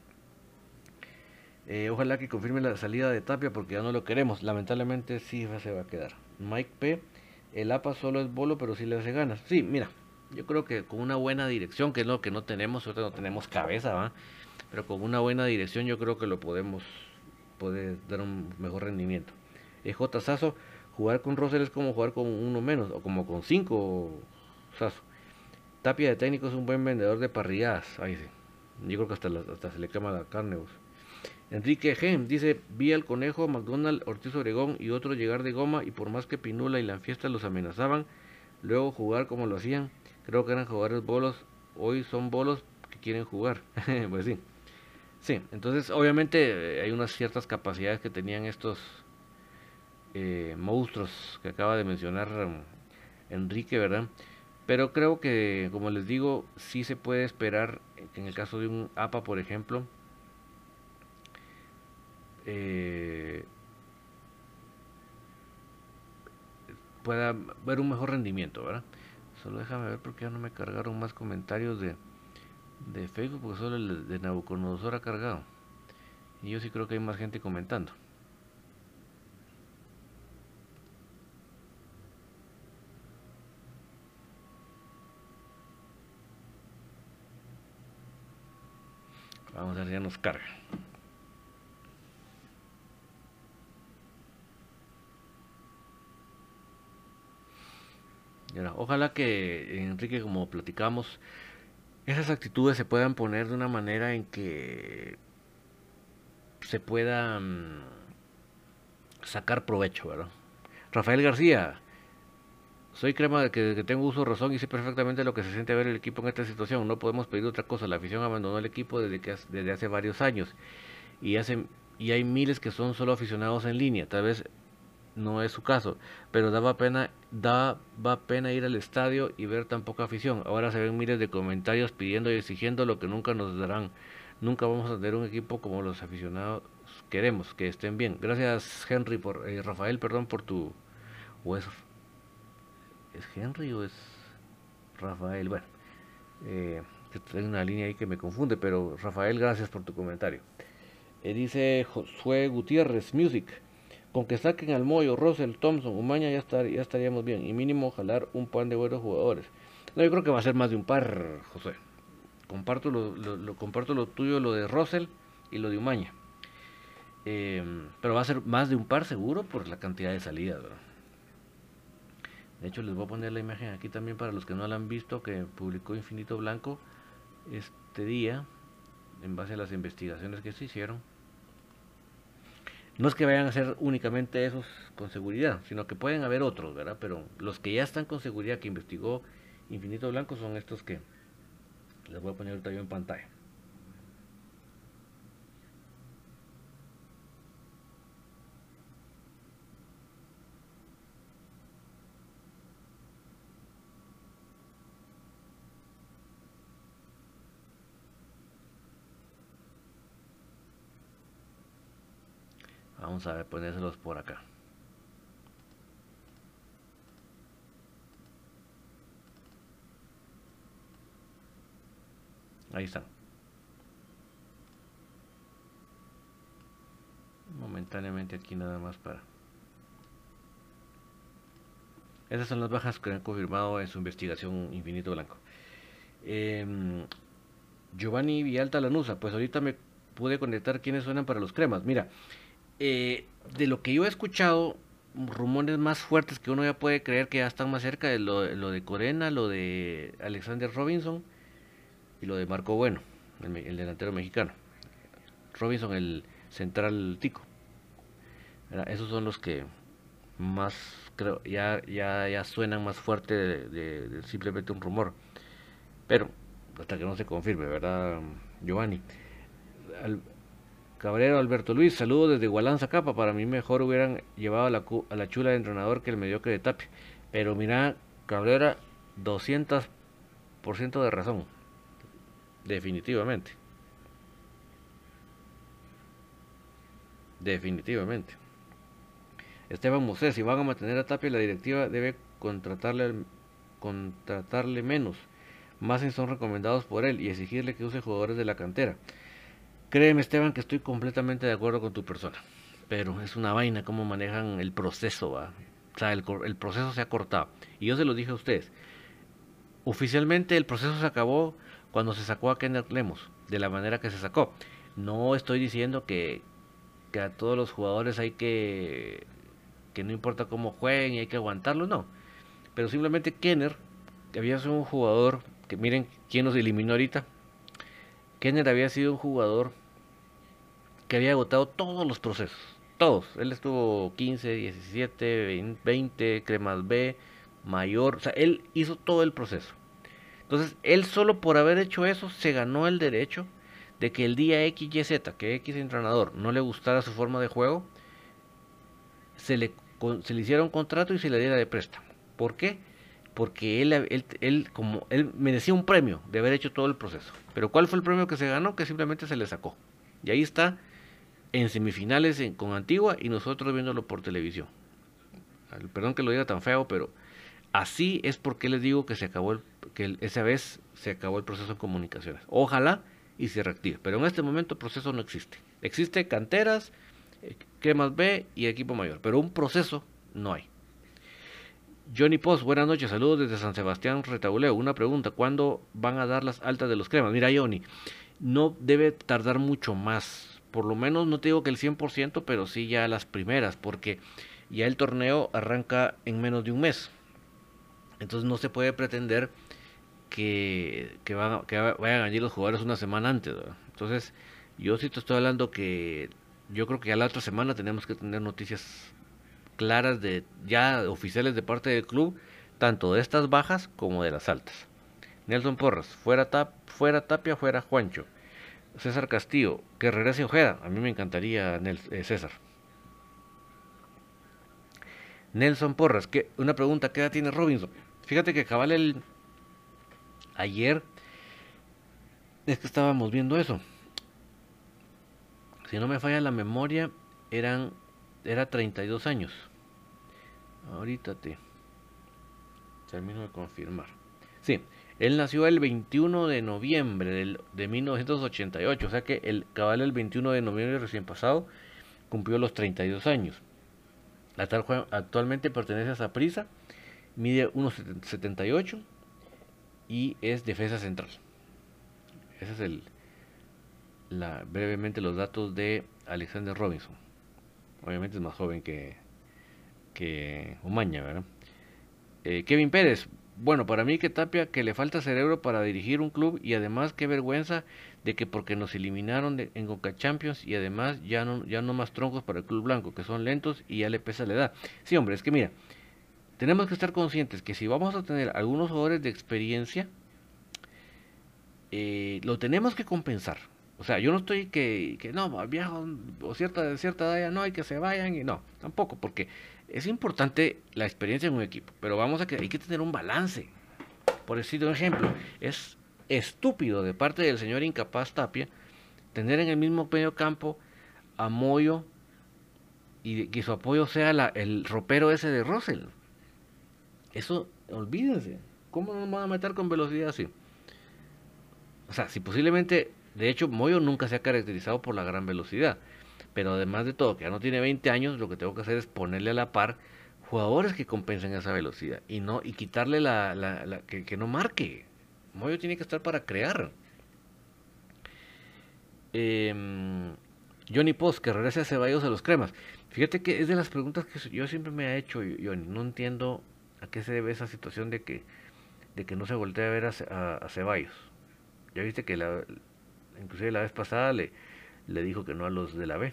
B: Eh, ojalá que confirme la salida de Tapia porque ya no lo queremos. Lamentablemente sí se va a quedar. Mike P. El APA solo es bolo, pero sí le hace ganas. Sí, mira, yo creo que con una buena dirección, que es lo que no tenemos, ahorita no tenemos cabeza, ¿va? Pero con una buena dirección yo creo que lo podemos, poder dar un mejor rendimiento. EJ Sazo, jugar con Rosel es como jugar con uno menos, o como con cinco Sazo. Tapia de técnico es un buen vendedor de parrilladas. Ahí sí. Yo creo que hasta, hasta se le quema la carne. Enrique G. dice, vi al conejo, McDonald, Ortiz Obregón y otro llegar de goma y por más que Pinula y la fiesta los amenazaban, luego jugar como lo hacían, creo que eran jugadores bolos, hoy son bolos que quieren jugar. (laughs) pues sí. Sí, entonces obviamente eh, hay unas ciertas capacidades que tenían estos eh, monstruos que acaba de mencionar um, Enrique, ¿verdad? Pero creo que, como les digo, sí se puede esperar que en el caso de un APA, por ejemplo, eh, pueda ver un mejor rendimiento, ¿verdad? Solo déjame ver porque ya no me cargaron más comentarios de, de Facebook, porque solo el de Nabucodonosor ha cargado. Y yo sí creo que hay más gente comentando. Vamos a ver si ya nos carga. Ojalá que Enrique, como platicamos, esas actitudes se puedan poner de una manera en que se pueda sacar provecho, ¿verdad? Rafael García, soy crema de que, tengo uso razón y sé perfectamente lo que se siente ver el equipo en esta situación. No podemos pedir otra cosa. La afición abandonó el equipo desde, que, desde hace varios años y, hace, y hay miles que son solo aficionados en línea. Tal vez no es su caso, pero daba pena, da, va pena ir al estadio y ver tan poca afición. Ahora se ven miles de comentarios pidiendo y exigiendo lo que nunca nos darán. Nunca vamos a tener un equipo como los aficionados queremos, que estén bien. Gracias Henry por eh, Rafael, perdón por tu o es, es Henry o es Rafael, bueno, eh, hay una línea ahí que me confunde, pero Rafael, gracias por tu comentario. Eh, dice Josué Gutiérrez Music. Con que saquen al Moyo, Russell, Thompson, Umaña ya, ya estaríamos bien. Y mínimo jalar un pan de buenos jugadores. No, yo creo que va a ser más de un par, José. Comparto lo, comparto lo tuyo, lo de Russell y lo de Umaña. Eh, pero va a ser más de un par seguro por la cantidad de salidas. De hecho, les voy a poner la imagen aquí también para los que no la han visto, que publicó Infinito Blanco este día, en base a las investigaciones que se hicieron. No es que vayan a ser únicamente esos con seguridad, sino que pueden haber otros, ¿verdad? Pero los que ya están con seguridad que investigó Infinito Blanco son estos que les voy a poner ahorita yo en pantalla. Vamos a ponérselos por acá. Ahí están. Momentáneamente aquí nada más para... Esas son las bajas que han confirmado en su investigación Infinito Blanco. Eh, Giovanni Vialta Lanusa, pues ahorita me pude conectar quiénes suenan para los cremas. Mira, eh, de lo que yo he escuchado, rumores más fuertes que uno ya puede creer que ya están más cerca de lo, de Corena, lo de Alexander Robinson y lo de Marco Bueno, el, delantero mexicano. Robinson, el central tico. Esos son los que más creo ya ya ya suenan más fuerte de, simplemente un rumor. Pero hasta que no se confirme, ¿verdad, Giovanni? Cabrera Alberto Luis, saludos desde Gualanza Capa. Para mí mejor hubieran llevado a la, a la chula de entrenador que el mediocre de Tapia. Pero mira, Cabrera, 200% de razón. Definitivamente. Definitivamente. Esteban Mosés, si van a mantener a Tapia, la directiva debe contratarle, contratarle menos. Más si son recomendados por él y exigirle que use jugadores de la cantera. Créeme, Esteban, que estoy completamente de acuerdo con tu persona. Pero es una vaina cómo manejan el proceso. ¿va? O sea, el, proceso se ha cortado. Y yo se lo dije a ustedes. Oficialmente el proceso se acabó cuando se sacó a Kenneth Lemos. De la manera que se sacó. No estoy diciendo que, que a todos los jugadores hay que que no importa cómo jueguen y hay que aguantarlo, no. Pero simplemente Kenner, que había sido un jugador, que miren quién nos eliminó ahorita. Kenner había sido un jugador que había agotado todos los procesos, todos. Él estuvo 15, 17, 20, cremas B, mayor, o sea, él hizo todo el proceso. Entonces, él solo por haber hecho eso se ganó el derecho de que el día X, Y, Z, que X entrenador no le gustara su forma de juego, se le, se le hiciera un contrato y se le diera de préstamo. ¿Por qué? Porque él, él, él, como, él merecía un premio de haber hecho todo el proceso. Pero ¿cuál fue el premio que se ganó? Que simplemente se le sacó. Y ahí está en semifinales con Antigua y nosotros viéndolo por televisión. Perdón que lo diga tan feo, pero así es porque les digo que se acabó el, que esa vez se acabó el proceso de comunicaciones. Ojalá y se reactive. Pero en este momento el proceso no existe. Existe canteras, que más B y equipo mayor. Pero un proceso no hay. Johnny Post, buenas noches, saludos desde San Sebastián Retauleo. Una pregunta, ¿cuándo van a dar las altas de los cremas? Mira, Johnny, no debe tardar mucho más. Por lo menos no te digo que el 100%, pero sí ya las primeras, porque ya el torneo arranca en menos de un mes. Entonces no se puede pretender que, que, van, vayan allí los jugadores una semana antes. Entonces, yo sí te estoy hablando que yo creo que ya la otra semana tenemos que tener noticias claras de ya oficiales de parte del club, tanto de estas bajas como de las altas. Nelson Porras, fuera, tap, fuera Tapia, fuera Juancho. César Castillo, que regrese Ojeda. A mí me encantaría eh, César. Nelson Porras, que una pregunta, ¿qué edad tiene Robinson? Fíjate que cabal el ayer es que estábamos viendo eso si no me falla la memoria, eran era 32 años. Ahorita te termino de confirmar. Sí, él nació el 21 de noviembre de 1988, o sea que el cabal el 21 de noviembre recién pasado cumplió los 32 años. La tal actualmente pertenece a Saprisa, mide 1.78 y es defensa central. Ese es el, brevemente los datos de Alexander Robinson. Obviamente es más joven que, que Umaña, ¿verdad? Eh, Kevin Pérez, bueno, para mí que Tapia que le falta cerebro para dirigir un club y además qué vergüenza de que porque nos eliminaron en Coca Champions y además ya no, ya no más troncos para el club blanco, que son lentos y ya le pesa la edad. Sí, hombre, es que mira, tenemos que estar conscientes que si vamos a tener algunos jugadores de experiencia, eh, lo tenemos que compensar. O sea, yo no estoy que, que no, viejo o cierta, cierta edad ya no hay que se vayan y no, tampoco, porque es importante la experiencia en un equipo, pero vamos a que hay que tener un balance. Por decir un ejemplo, es estúpido de parte del señor incapaz Tapia tener en el mismo medio campo a Moyo y que su apoyo sea la, el ropero ese de Russell. Eso, olvídense. ¿Cómo nos van a meter con velocidad así? O sea, si posiblemente de hecho, Moyo nunca se ha caracterizado por la gran velocidad. Pero además de todo, que ya no tiene 20 años, lo que tengo que hacer es ponerle a la par jugadores que compensen esa velocidad y no y quitarle la, que, no marque. Moyo tiene que estar para crear. Em, Johnny Post, que regrese a Ceballos a los cremas. Fíjate que es de las preguntas que yo siempre me he hecho, Johnny. No entiendo a qué se debe esa situación de que, de que no se voltee a ver a, a Ceballos. Ya viste que la, inclusive la vez pasada le, le dijo que no a los de la B.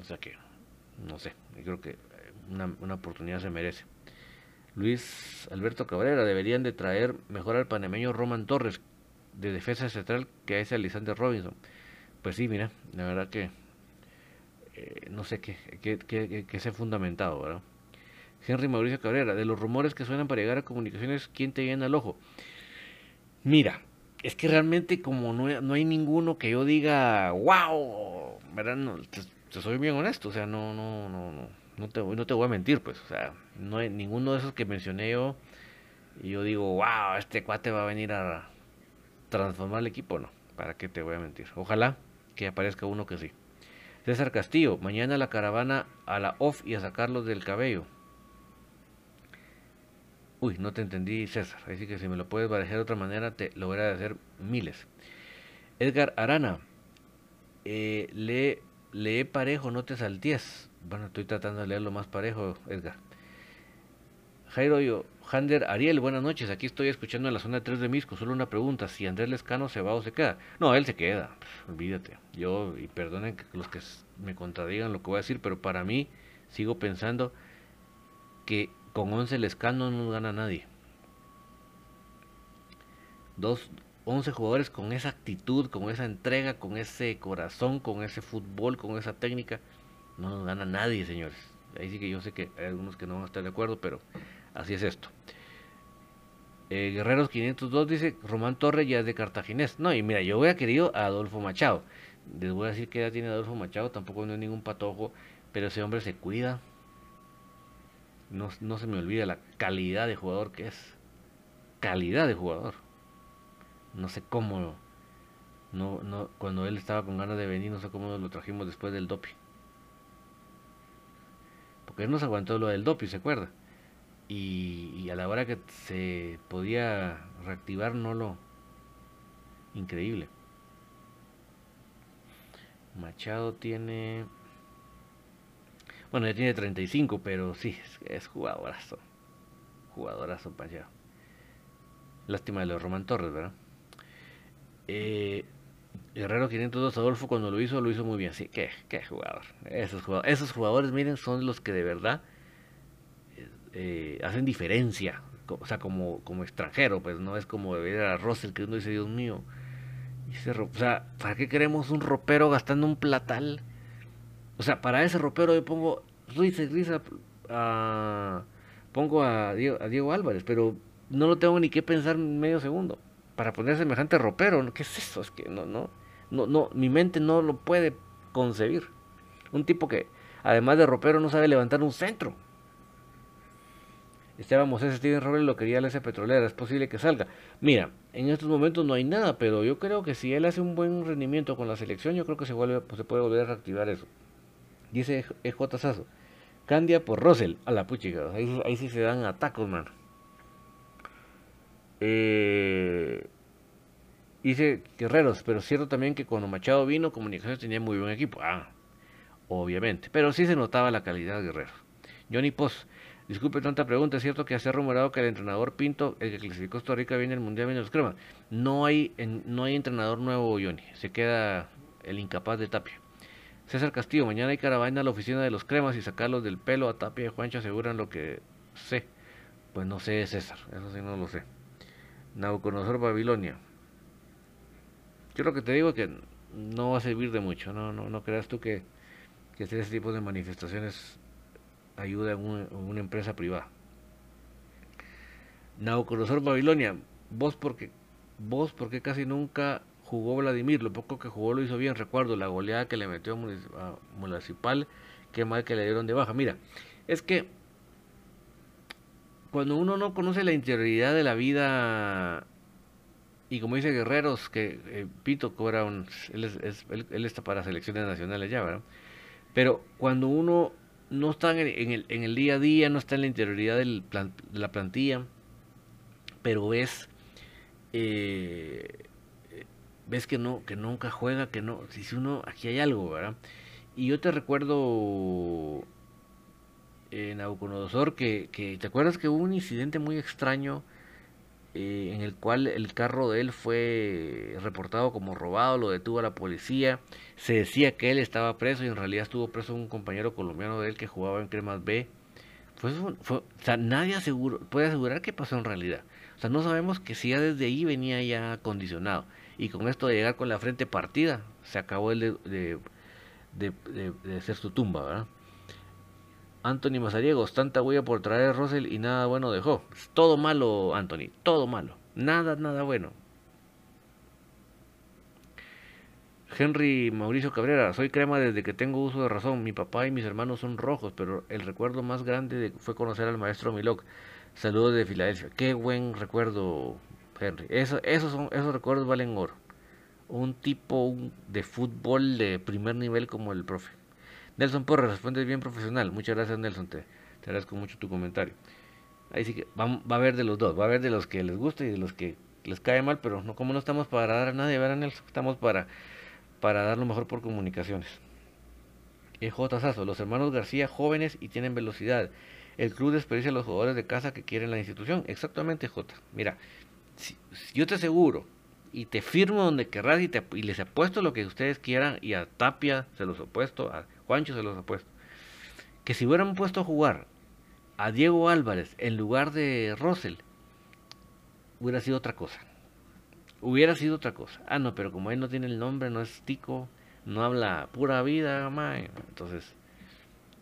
B: O sea que, no sé, creo que una, una oportunidad se merece. Luis Alberto Cabrera, deberían de traer mejor al panameño Roman Torres de defensa central que a ese Alexander Robinson. Pues sí, mira, la verdad que eh, no sé qué, qué, qué, qué se ha fundamentado, ¿verdad? Henry Mauricio Cabrera, de los rumores que suenan para llegar a comunicaciones, ¿quién te llena el ojo? Mira, es que realmente como no, hay ninguno que yo diga, wow, ¿verdad? No, soy bien honesto, o sea, no, no, no, no, no te, no te voy a mentir, pues, o sea, no hay ninguno de esos que mencioné yo y yo digo, wow, este cuate va a venir a transformar el equipo, no, ¿para qué te voy a mentir? Ojalá que aparezca uno que sí. César Castillo, mañana la caravana a la off y a sacarlos del cabello. Uy, no te entendí, César. Así que si me lo puedes barajar de otra manera, te lo voy a hacer miles. Edgar Arana, eh, lee, lee parejo, no te salties. Bueno, estoy tratando de leerlo más parejo, Edgar. Jairo yo, Hander Ariel, buenas noches. Aquí estoy escuchando en la zona 3 de Misco. Solo una pregunta: si Andrés Lescano se va o se queda. No, él se queda. olvídate. Yo, y perdonen los que me contradigan lo que voy a decir, pero para mí sigo pensando que con 11 Lescano no gana nadie. Dos, 11 jugadores con esa actitud, con esa entrega, con ese corazón, con ese fútbol, con esa técnica, no nos gana nadie, señores. Ahí sí que yo sé que hay algunos que no van a estar de acuerdo, pero así es esto. Eh, Guerreros 502 dice, Román Torres ya es de Cartaginés. No, y mira, yo hubiera querido a Adolfo Machado. Les voy a decir que ya tiene Adolfo Machado, tampoco no es ningún patojo, pero ese hombre se cuida, no, no se me olvida la calidad de jugador que es. Calidad de jugador. No sé cómo. No, no, cuando él estaba con ganas de venir, no sé cómo lo trajimos después del doping. Porque él nos aguantó lo del doping, ¿se acuerda? Y, a la hora que se podía reactivar, no lo. Increíble. Machado tiene bueno, ya tiene 35, pero sí, es, jugadorazo. Jugadorazo para allá. Lástima de los Román Torres, ¿verdad? Eh, Guerrero 502 Adolfo cuando lo hizo, lo hizo muy bien. Sí, qué, qué jugador. Esos, jugadores. miren, son los que de verdad eh, hacen diferencia. O sea, como, como extranjero, pues no es como ver a Russell que uno dice, Dios mío. o sea, ¿para qué queremos un ropero gastando un platal? O sea, para ese ropero yo pongo risa y risa a, pongo a Diego, Álvarez, pero no lo tengo ni que pensar medio segundo para poner semejante ropero. ¿Qué es eso? Es que no, no, no, no, mi mente no lo puede concebir. Un tipo que, además de ropero, no sabe levantar un centro. Esteban Moses Steven Robles lo quería la esa petrolera, es posible que salga. Mira, en estos momentos no hay nada, pero yo creo que si él hace un buen rendimiento con la selección, yo creo que se, vuelve, pues, se puede volver a reactivar eso. Dice EJ Sazo. Candia por Russell. A la puchica. Ahí, ahí sí se dan atacos, man. Eh, dice Guerreros, pero cierto también que cuando Machado vino, Comunicaciones tenía muy buen equipo. Ah, obviamente. Pero sí se notaba la calidad de Guerreros. Johnny Post. Disculpe tanta pregunta, es cierto que se ha rumorado que el entrenador Pinto, el que clasificó Costa Rica, viene el Mundial viene los cremas. No hay, no hay entrenador nuevo, Johnny. Se queda el incapaz de Tapia. César Castillo, mañana hay caravana a la oficina de los cremas y sacarlos del pelo a Tapia y Juancho aseguran lo que sé. Pues no sé, César, eso sí no lo sé. Nauconosor Babilonia. Yo lo que te digo es que no va a servir de mucho, no, no, no creas tú que, que ese tipo de manifestaciones ayuda a, una empresa privada. Nauconosor Babilonia, vos porque vos porque casi nunca jugó Vladimir, lo poco que jugó lo hizo bien, recuerdo la goleada que le metió a Municipal, qué mal que le dieron de baja. Mira, es que cuando uno no conoce la interioridad de la vida y como dice Guerreros, que eh, Pito cobra un, él, está para selecciones nacionales ya, ¿verdad? Pero cuando uno no está en el, día a día, no está en la interioridad del de la plantilla, pero es eh, ves que no, que nunca juega, que no, si uno, aquí hay algo, ¿verdad? Y yo te recuerdo en Nabucodonosor que, que, ¿te acuerdas que hubo un incidente muy extraño eh, en el cual el carro de él fue reportado como robado, lo detuvo a la policía, se decía que él estaba preso y en realidad estuvo preso un compañero colombiano de él que jugaba en Cremas B. Fue, fue, o sea, nadie puede asegurar que pasó en realidad. O sea, no sabemos que si ya desde ahí venía ya condicionado y con esto de llegar con la frente partida, se acabó el de, de, ser su tumba, ¿verdad? Anthony Mazariegos, tanta huella por traer a Russell y nada bueno dejó. Todo malo, Anthony, todo malo. Nada, nada bueno. Henry Mauricio Cabrera, soy crema desde que tengo uso de razón. Mi papá y mis hermanos son rojos, pero el recuerdo más grande fue conocer al maestro Milok. Saludos de Filadelfia. Qué buen recuerdo, Henry. Eso, esos, esos recuerdos valen oro. Un tipo de fútbol de primer nivel como el profe. Nelson Porres, responde bien profesional. Muchas gracias, Nelson. Te, agradezco mucho tu comentario. Ahí sí que va, a haber de los dos. Va a haber de los que les gusta y de los que les cae mal, pero no, como no estamos para dar a nadie, ver a Nelson. Estamos para para dar lo mejor por comunicaciones. J. Sasso, los hermanos García jóvenes y tienen velocidad. El club desperdicia a los jugadores de casa que quieren la institución. Exactamente, J. Mira, si, yo te aseguro y te firmo donde querrás y, te, y les apuesto lo que ustedes quieran y a Tapia se los opuesto, a Juancho se los opuesto. Que si hubieran puesto a jugar a Diego Álvarez en lugar de Russell, hubiera sido otra cosa hubiera sido otra cosa. Ah, no, pero como él no tiene el nombre, no es tico, no habla pura vida, mae. entonces,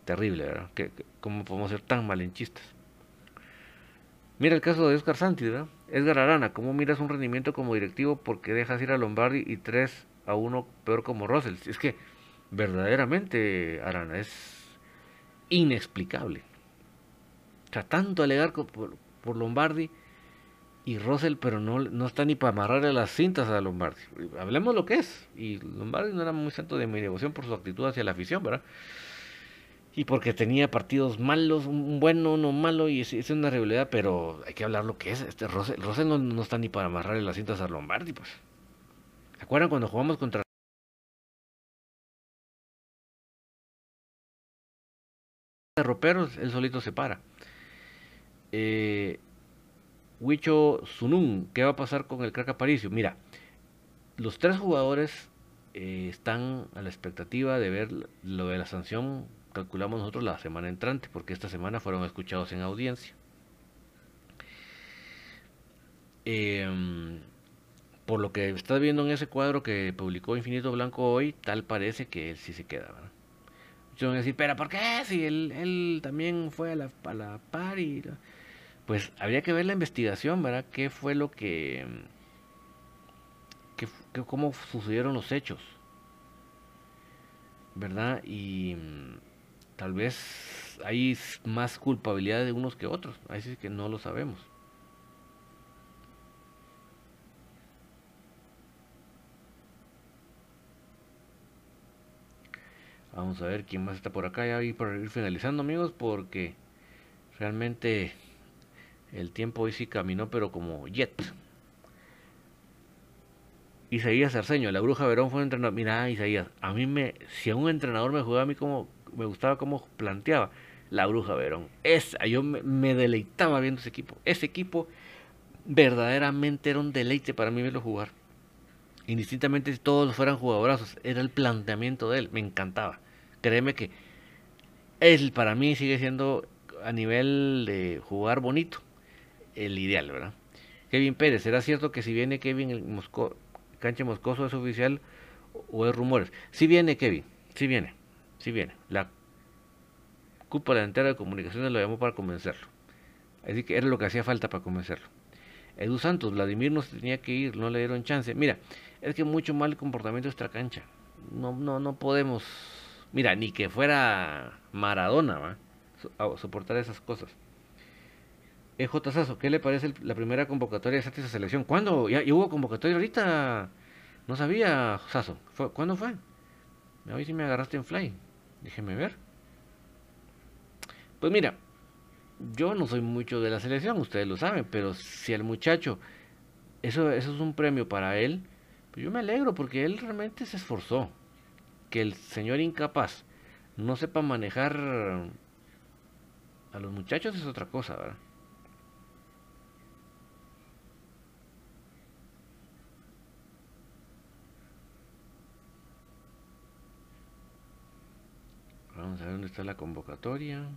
B: terrible, ¿verdad? ¿Cómo podemos ser tan malenchistas? Mira el caso de Oscar Santi, ¿verdad? Edgar Arana, ¿cómo miras un rendimiento como directivo porque dejas ir a Lombardi y 3 a 1 peor como Russell? Es que verdaderamente, Arana, es inexplicable. O sea, tanto alegar por Lombardi y Russell, pero no, no está ni para amarrarle las cintas a Lombardi. Hablemos lo que es. Y Lombardi no era muy santo de mi devoción por su actitud hacia la afición, ¿verdad? Y porque tenía partidos malos, un bueno, uno malo, y es, una realidad, pero hay que hablar lo que es. Este Russell, no, no, está ni para amarrarle las cintas a Lombardi, pues. ¿Se acuerdan cuando jugamos contra roperos? Él solito se para. Eh, Huicho Sunun, ¿qué va a pasar con el crack Aparicio? Mira, los tres jugadores eh, están a la expectativa de ver lo de la sanción, calculamos nosotros la semana entrante, porque esta semana fueron escuchados en audiencia. Em, por lo que estás viendo en ese cuadro que publicó Infinito Blanco hoy, tal parece que él sí se queda, ¿verdad? Muchos van a decir, pero ¿por qué? Si él, él también fue a la, a la par y pues habría que ver la investigación, ¿verdad? ¿Qué fue lo que... cómo sucedieron los hechos? ¿Verdad? Y mm, tal vez hay más culpabilidad de unos que otros. Ahí sí que no lo sabemos. Vamos a ver quién más está por acá ya y para ir finalizando amigos porque realmente el tiempo hoy sí caminó, pero como jet. Isaías Arceño, la bruja Verón fue un entrenador. Mira, Isaías, a mí me. Si a un entrenador me jugaba a mí como. Me gustaba cómo planteaba la bruja Verón. Esa, yo me, deleitaba viendo ese equipo. Ese equipo verdaderamente era un deleite para mí verlo jugar. Indistintamente si todos fueran jugadorazos, era el planteamiento de él, me encantaba. Créeme que él para mí sigue siendo a nivel de jugar bonito, el ideal, ¿verdad? Kevin Pérez, ¿será cierto que si viene Kevin el cancha Moscoso es oficial o es rumores? Si viene Kevin, si viene, si viene. La cúpula entera de comunicaciones lo llamó para convencerlo. Así que era lo que hacía falta para convencerlo. Edu Santos, Vladimir no se tenía que ir, no le dieron chance. Mira, es que mucho mal comportamiento esta cancha. No, no, no podemos. Mira, ni que fuera Maradona, ¿va? A soportar esas cosas. EJ Sasso, ¿qué le parece la primera convocatoria de esa selección? ¿Cuándo? ¿Ya, hubo convocatoria ahorita? No sabía, Sasso. ¿Cuándo fue? A ver si me agarraste en fly. Déjeme ver. Pues mira, yo no soy mucho de la selección, ustedes lo saben, pero si el muchacho, eso, eso es un premio para él, pues yo me alegro porque él realmente se esforzó. Que el señor incapaz no sepa manejar a los muchachos es otra cosa, ¿verdad? Vamos a ver dónde está la convocatoria.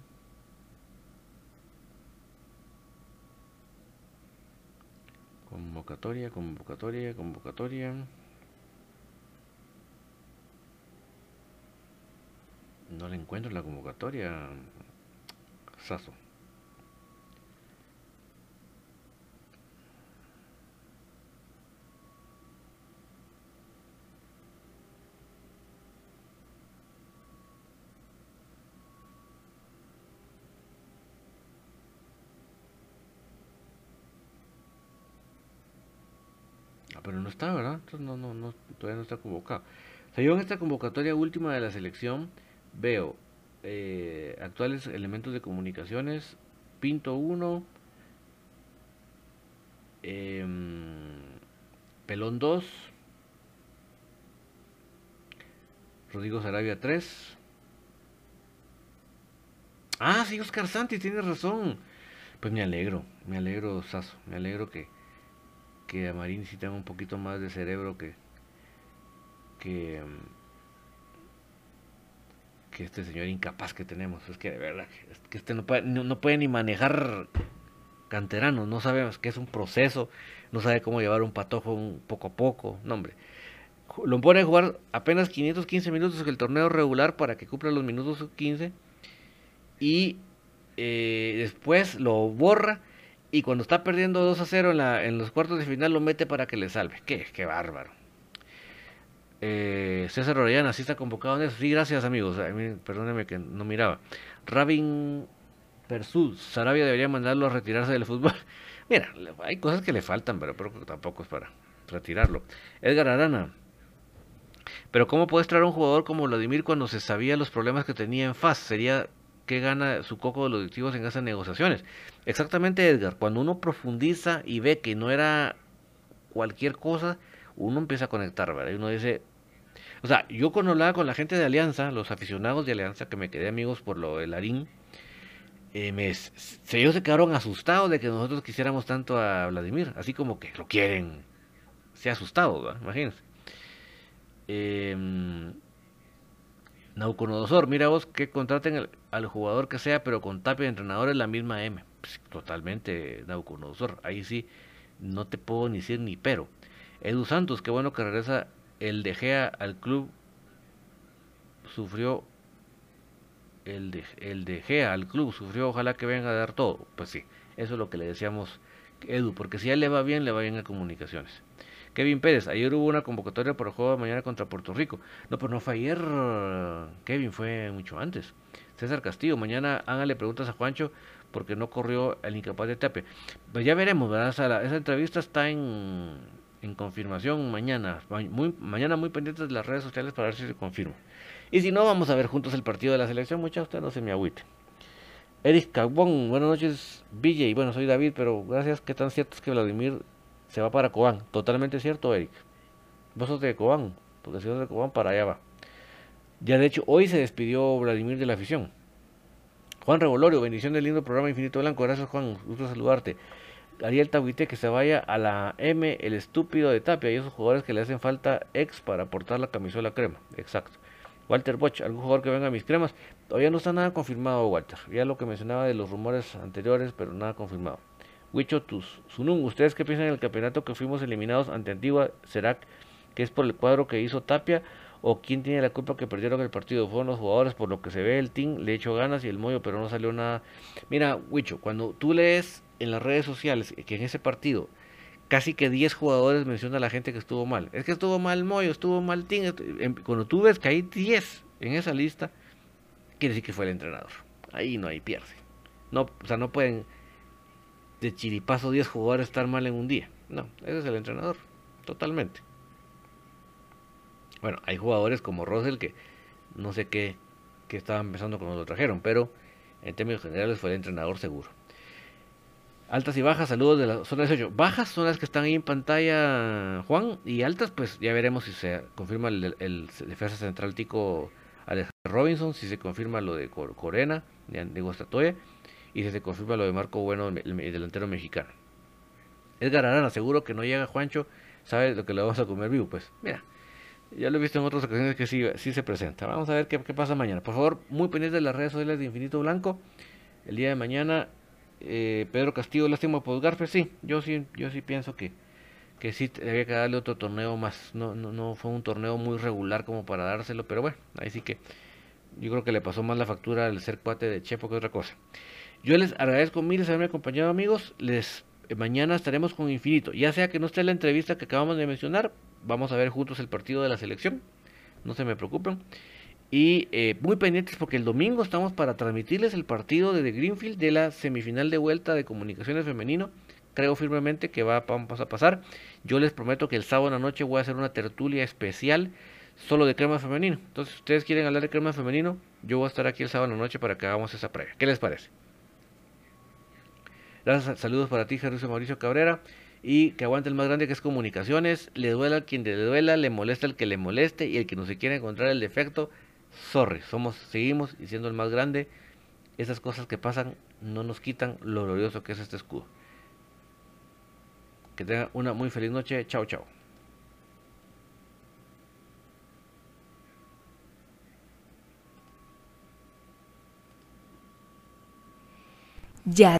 B: Convocatoria, convocatoria, convocatoria. No le encuentro la convocatoria. Saso. Ah, pero no está, ¿verdad? Entonces no, no, no, todavía no está convocado. O sea, yo en esta convocatoria última de la selección veo eh, actuales elementos de comunicaciones, Pinto 1, em, Pelón 2, Rodrigo Sarabia 3. Ah, sí, Oscar Santi, tienes razón. Pues me alegro, me alegro, Saso, me alegro que, que a Marín sí tenga un poquito más de cerebro que, que, que este señor incapaz que tenemos. Es que de verdad, que este no puede, no, puede ni manejar canteranos, no sabemos que es un proceso, no sabe cómo llevar un patojo un poco a poco, no hombre. Lo pone a jugar apenas 515 minutos en el torneo regular para que cumpla los minutos 15 y eh, después lo borra y cuando está perdiendo 2 a 0 en, los cuartos de final lo mete para que le salve. Qué, qué bárbaro. Eh, César Orellana, sí está convocado en eso. Sí, gracias amigos. perdónenme que no miraba. Rabin Persud, Sarabia debería mandarlo a retirarse del fútbol. (laughs) Mira, hay cosas que le faltan, pero, pero tampoco es para retirarlo. Edgar Arana. Pero ¿cómo puedes traer a un jugador como Vladimir cuando se sabía los problemas que tenía en FAS? Sería que gana su coco de los directivos en esas negociaciones. Exactamente, Edgar. Cuando uno profundiza y ve que no era cualquier cosa, uno empieza a conectar, ¿verdad? Y uno dice, o sea, yo cuando hablaba con la gente de Alianza, los aficionados de Alianza, que me quedé amigos por lo del Larín, eh, ellos se quedaron asustados de que nosotros quisiéramos tanto a Vladimir, así como que lo quieren. Se ha asustado, ¿verdad? imagínense. Eh, Nauconodosor, mira vos que contraten al jugador que sea, pero con Tapia de entrenador es la misma M. Pues, totalmente, Nauconodosor. Ahí sí, no te puedo ni decir ni pero. Edu Santos, qué bueno que regresa el De Gea al club. Sufrió el de, el de Gea al club, sufrió, ojalá que venga a dar todo. Pues sí, eso es lo que le decíamos Edu, porque si a él le va bien, le va bien a comunicaciones. Kevin Pérez, ayer hubo una convocatoria por el juego de mañana contra Puerto Rico. No, pero no fue ayer, Kevin, fue mucho antes. César Castillo, mañana hágale preguntas a Juancho porque no corrió el incapaz de Tape. Pues ya veremos, ¿verdad? esa entrevista está en, en confirmación mañana. Mañana muy pendientes de las redes sociales para ver si se confirma. Y si no, vamos a ver juntos el partido de la selección. Muchas usted no se me agüite. Eric Cabón, buenas noches, Villa. Y bueno, soy David, pero gracias. ¿Qué tan cierto es que Vladimir se va para Cobán. Totalmente cierto, Eric. Vos sos de Cobán, porque si de Cobán, para allá va. Ya de hecho, hoy se despidió Vladimir de la afición. Juan Revolorio, bendición del lindo programa Infinito Blanco. Gracias, Juan. Gusto saludarte. Ariel Tabuite, que se vaya a la M, el estúpido de Tapia, y esos jugadores que le hacen falta ex para aportar la camisola crema. Exacto. Walter Boch, algún jugador que venga a mis cremas. Todavía no está nada confirmado, Walter. Ya lo que mencionaba de los rumores anteriores, pero nada confirmado. Huicho Sunung, ¿ustedes qué piensan del campeonato que fuimos eliminados ante Antigua? ¿Será que es por el cuadro que hizo Tapia? ¿O quién tiene la culpa que perdieron el partido? Fueron los jugadores, por lo que se ve el team, le echó ganas y el Moyo, pero no salió nada. Mira, Huicho, cuando tú lees en las redes sociales que en ese partido casi que 10 jugadores mencionan a la gente que estuvo mal. Es que estuvo mal Moyo, estuvo mal Team. Em, cuando tú ves que hay 10 en esa lista, quiere decir que fue el entrenador. Ahí no hay pierde. No, o sea, no pueden de chiripazo 10 jugadores estar mal en un día. No, ese es el entrenador, totalmente. Bueno, hay jugadores como Russell que no sé qué, qué estaban pensando cuando lo trajeron, pero en términos generales fue el entrenador seguro. Altas y bajas, saludos de la zona 18. Bajas son las que están ahí en pantalla, Juan, y altas, pues ya veremos si se confirma el, defensa central tico Alex Robinson, si se confirma lo de Corena, de, Guastatoya y si se confirma lo de Marco Bueno, el, delantero mexicano. Edgar Arana, seguro que no llega Juancho, sabe lo que le vamos a comer vivo. Pues mira, ya lo he visto en otras ocasiones que sí, sí se presenta. Vamos a ver qué, pasa mañana. Por favor, muy pendientes de las redes sociales de Infinito Blanco. El día de mañana, eh, Pedro Castillo, lástima por Garfe, sí, yo sí, yo sí pienso que, que sí había que darle otro torneo más. No, no, no fue un torneo muy regular como para dárselo, pero bueno, ahí sí que Yo creo que le pasó más la factura al ser cuate de Chepo que otra cosa. Yo les agradezco mil haberme acompañado, amigos. Les eh, mañana estaremos con Infinito. Ya sea que no esté la entrevista que acabamos de mencionar, vamos a ver juntos el partido de la selección. No se me preocupen. Y eh, muy pendientes porque el domingo estamos para transmitirles el partido de Greenfield de la semifinal de vuelta de comunicaciones femenino. Creo firmemente que va, vamos a pasar. Yo les prometo que el sábado en noche voy a hacer una tertulia especial solo de crema femenino. Entonces, si ustedes quieren hablar de crema femenino, yo voy a estar aquí el sábado noche para que hagamos esa previa. ¿Qué les parece? Gracias, saludos para ti, Jesús Mauricio Cabrera. Y que aguante el más grande que es comunicaciones. Le duela a quien le duela, le molesta el que le moleste y el que no se quiera encontrar el defecto. Sorry, somos, seguimos y siendo el más grande. Esas cosas que pasan no nos quitan lo glorioso que es este escudo. Que tenga una muy feliz noche. Chao, chao.
C: Ya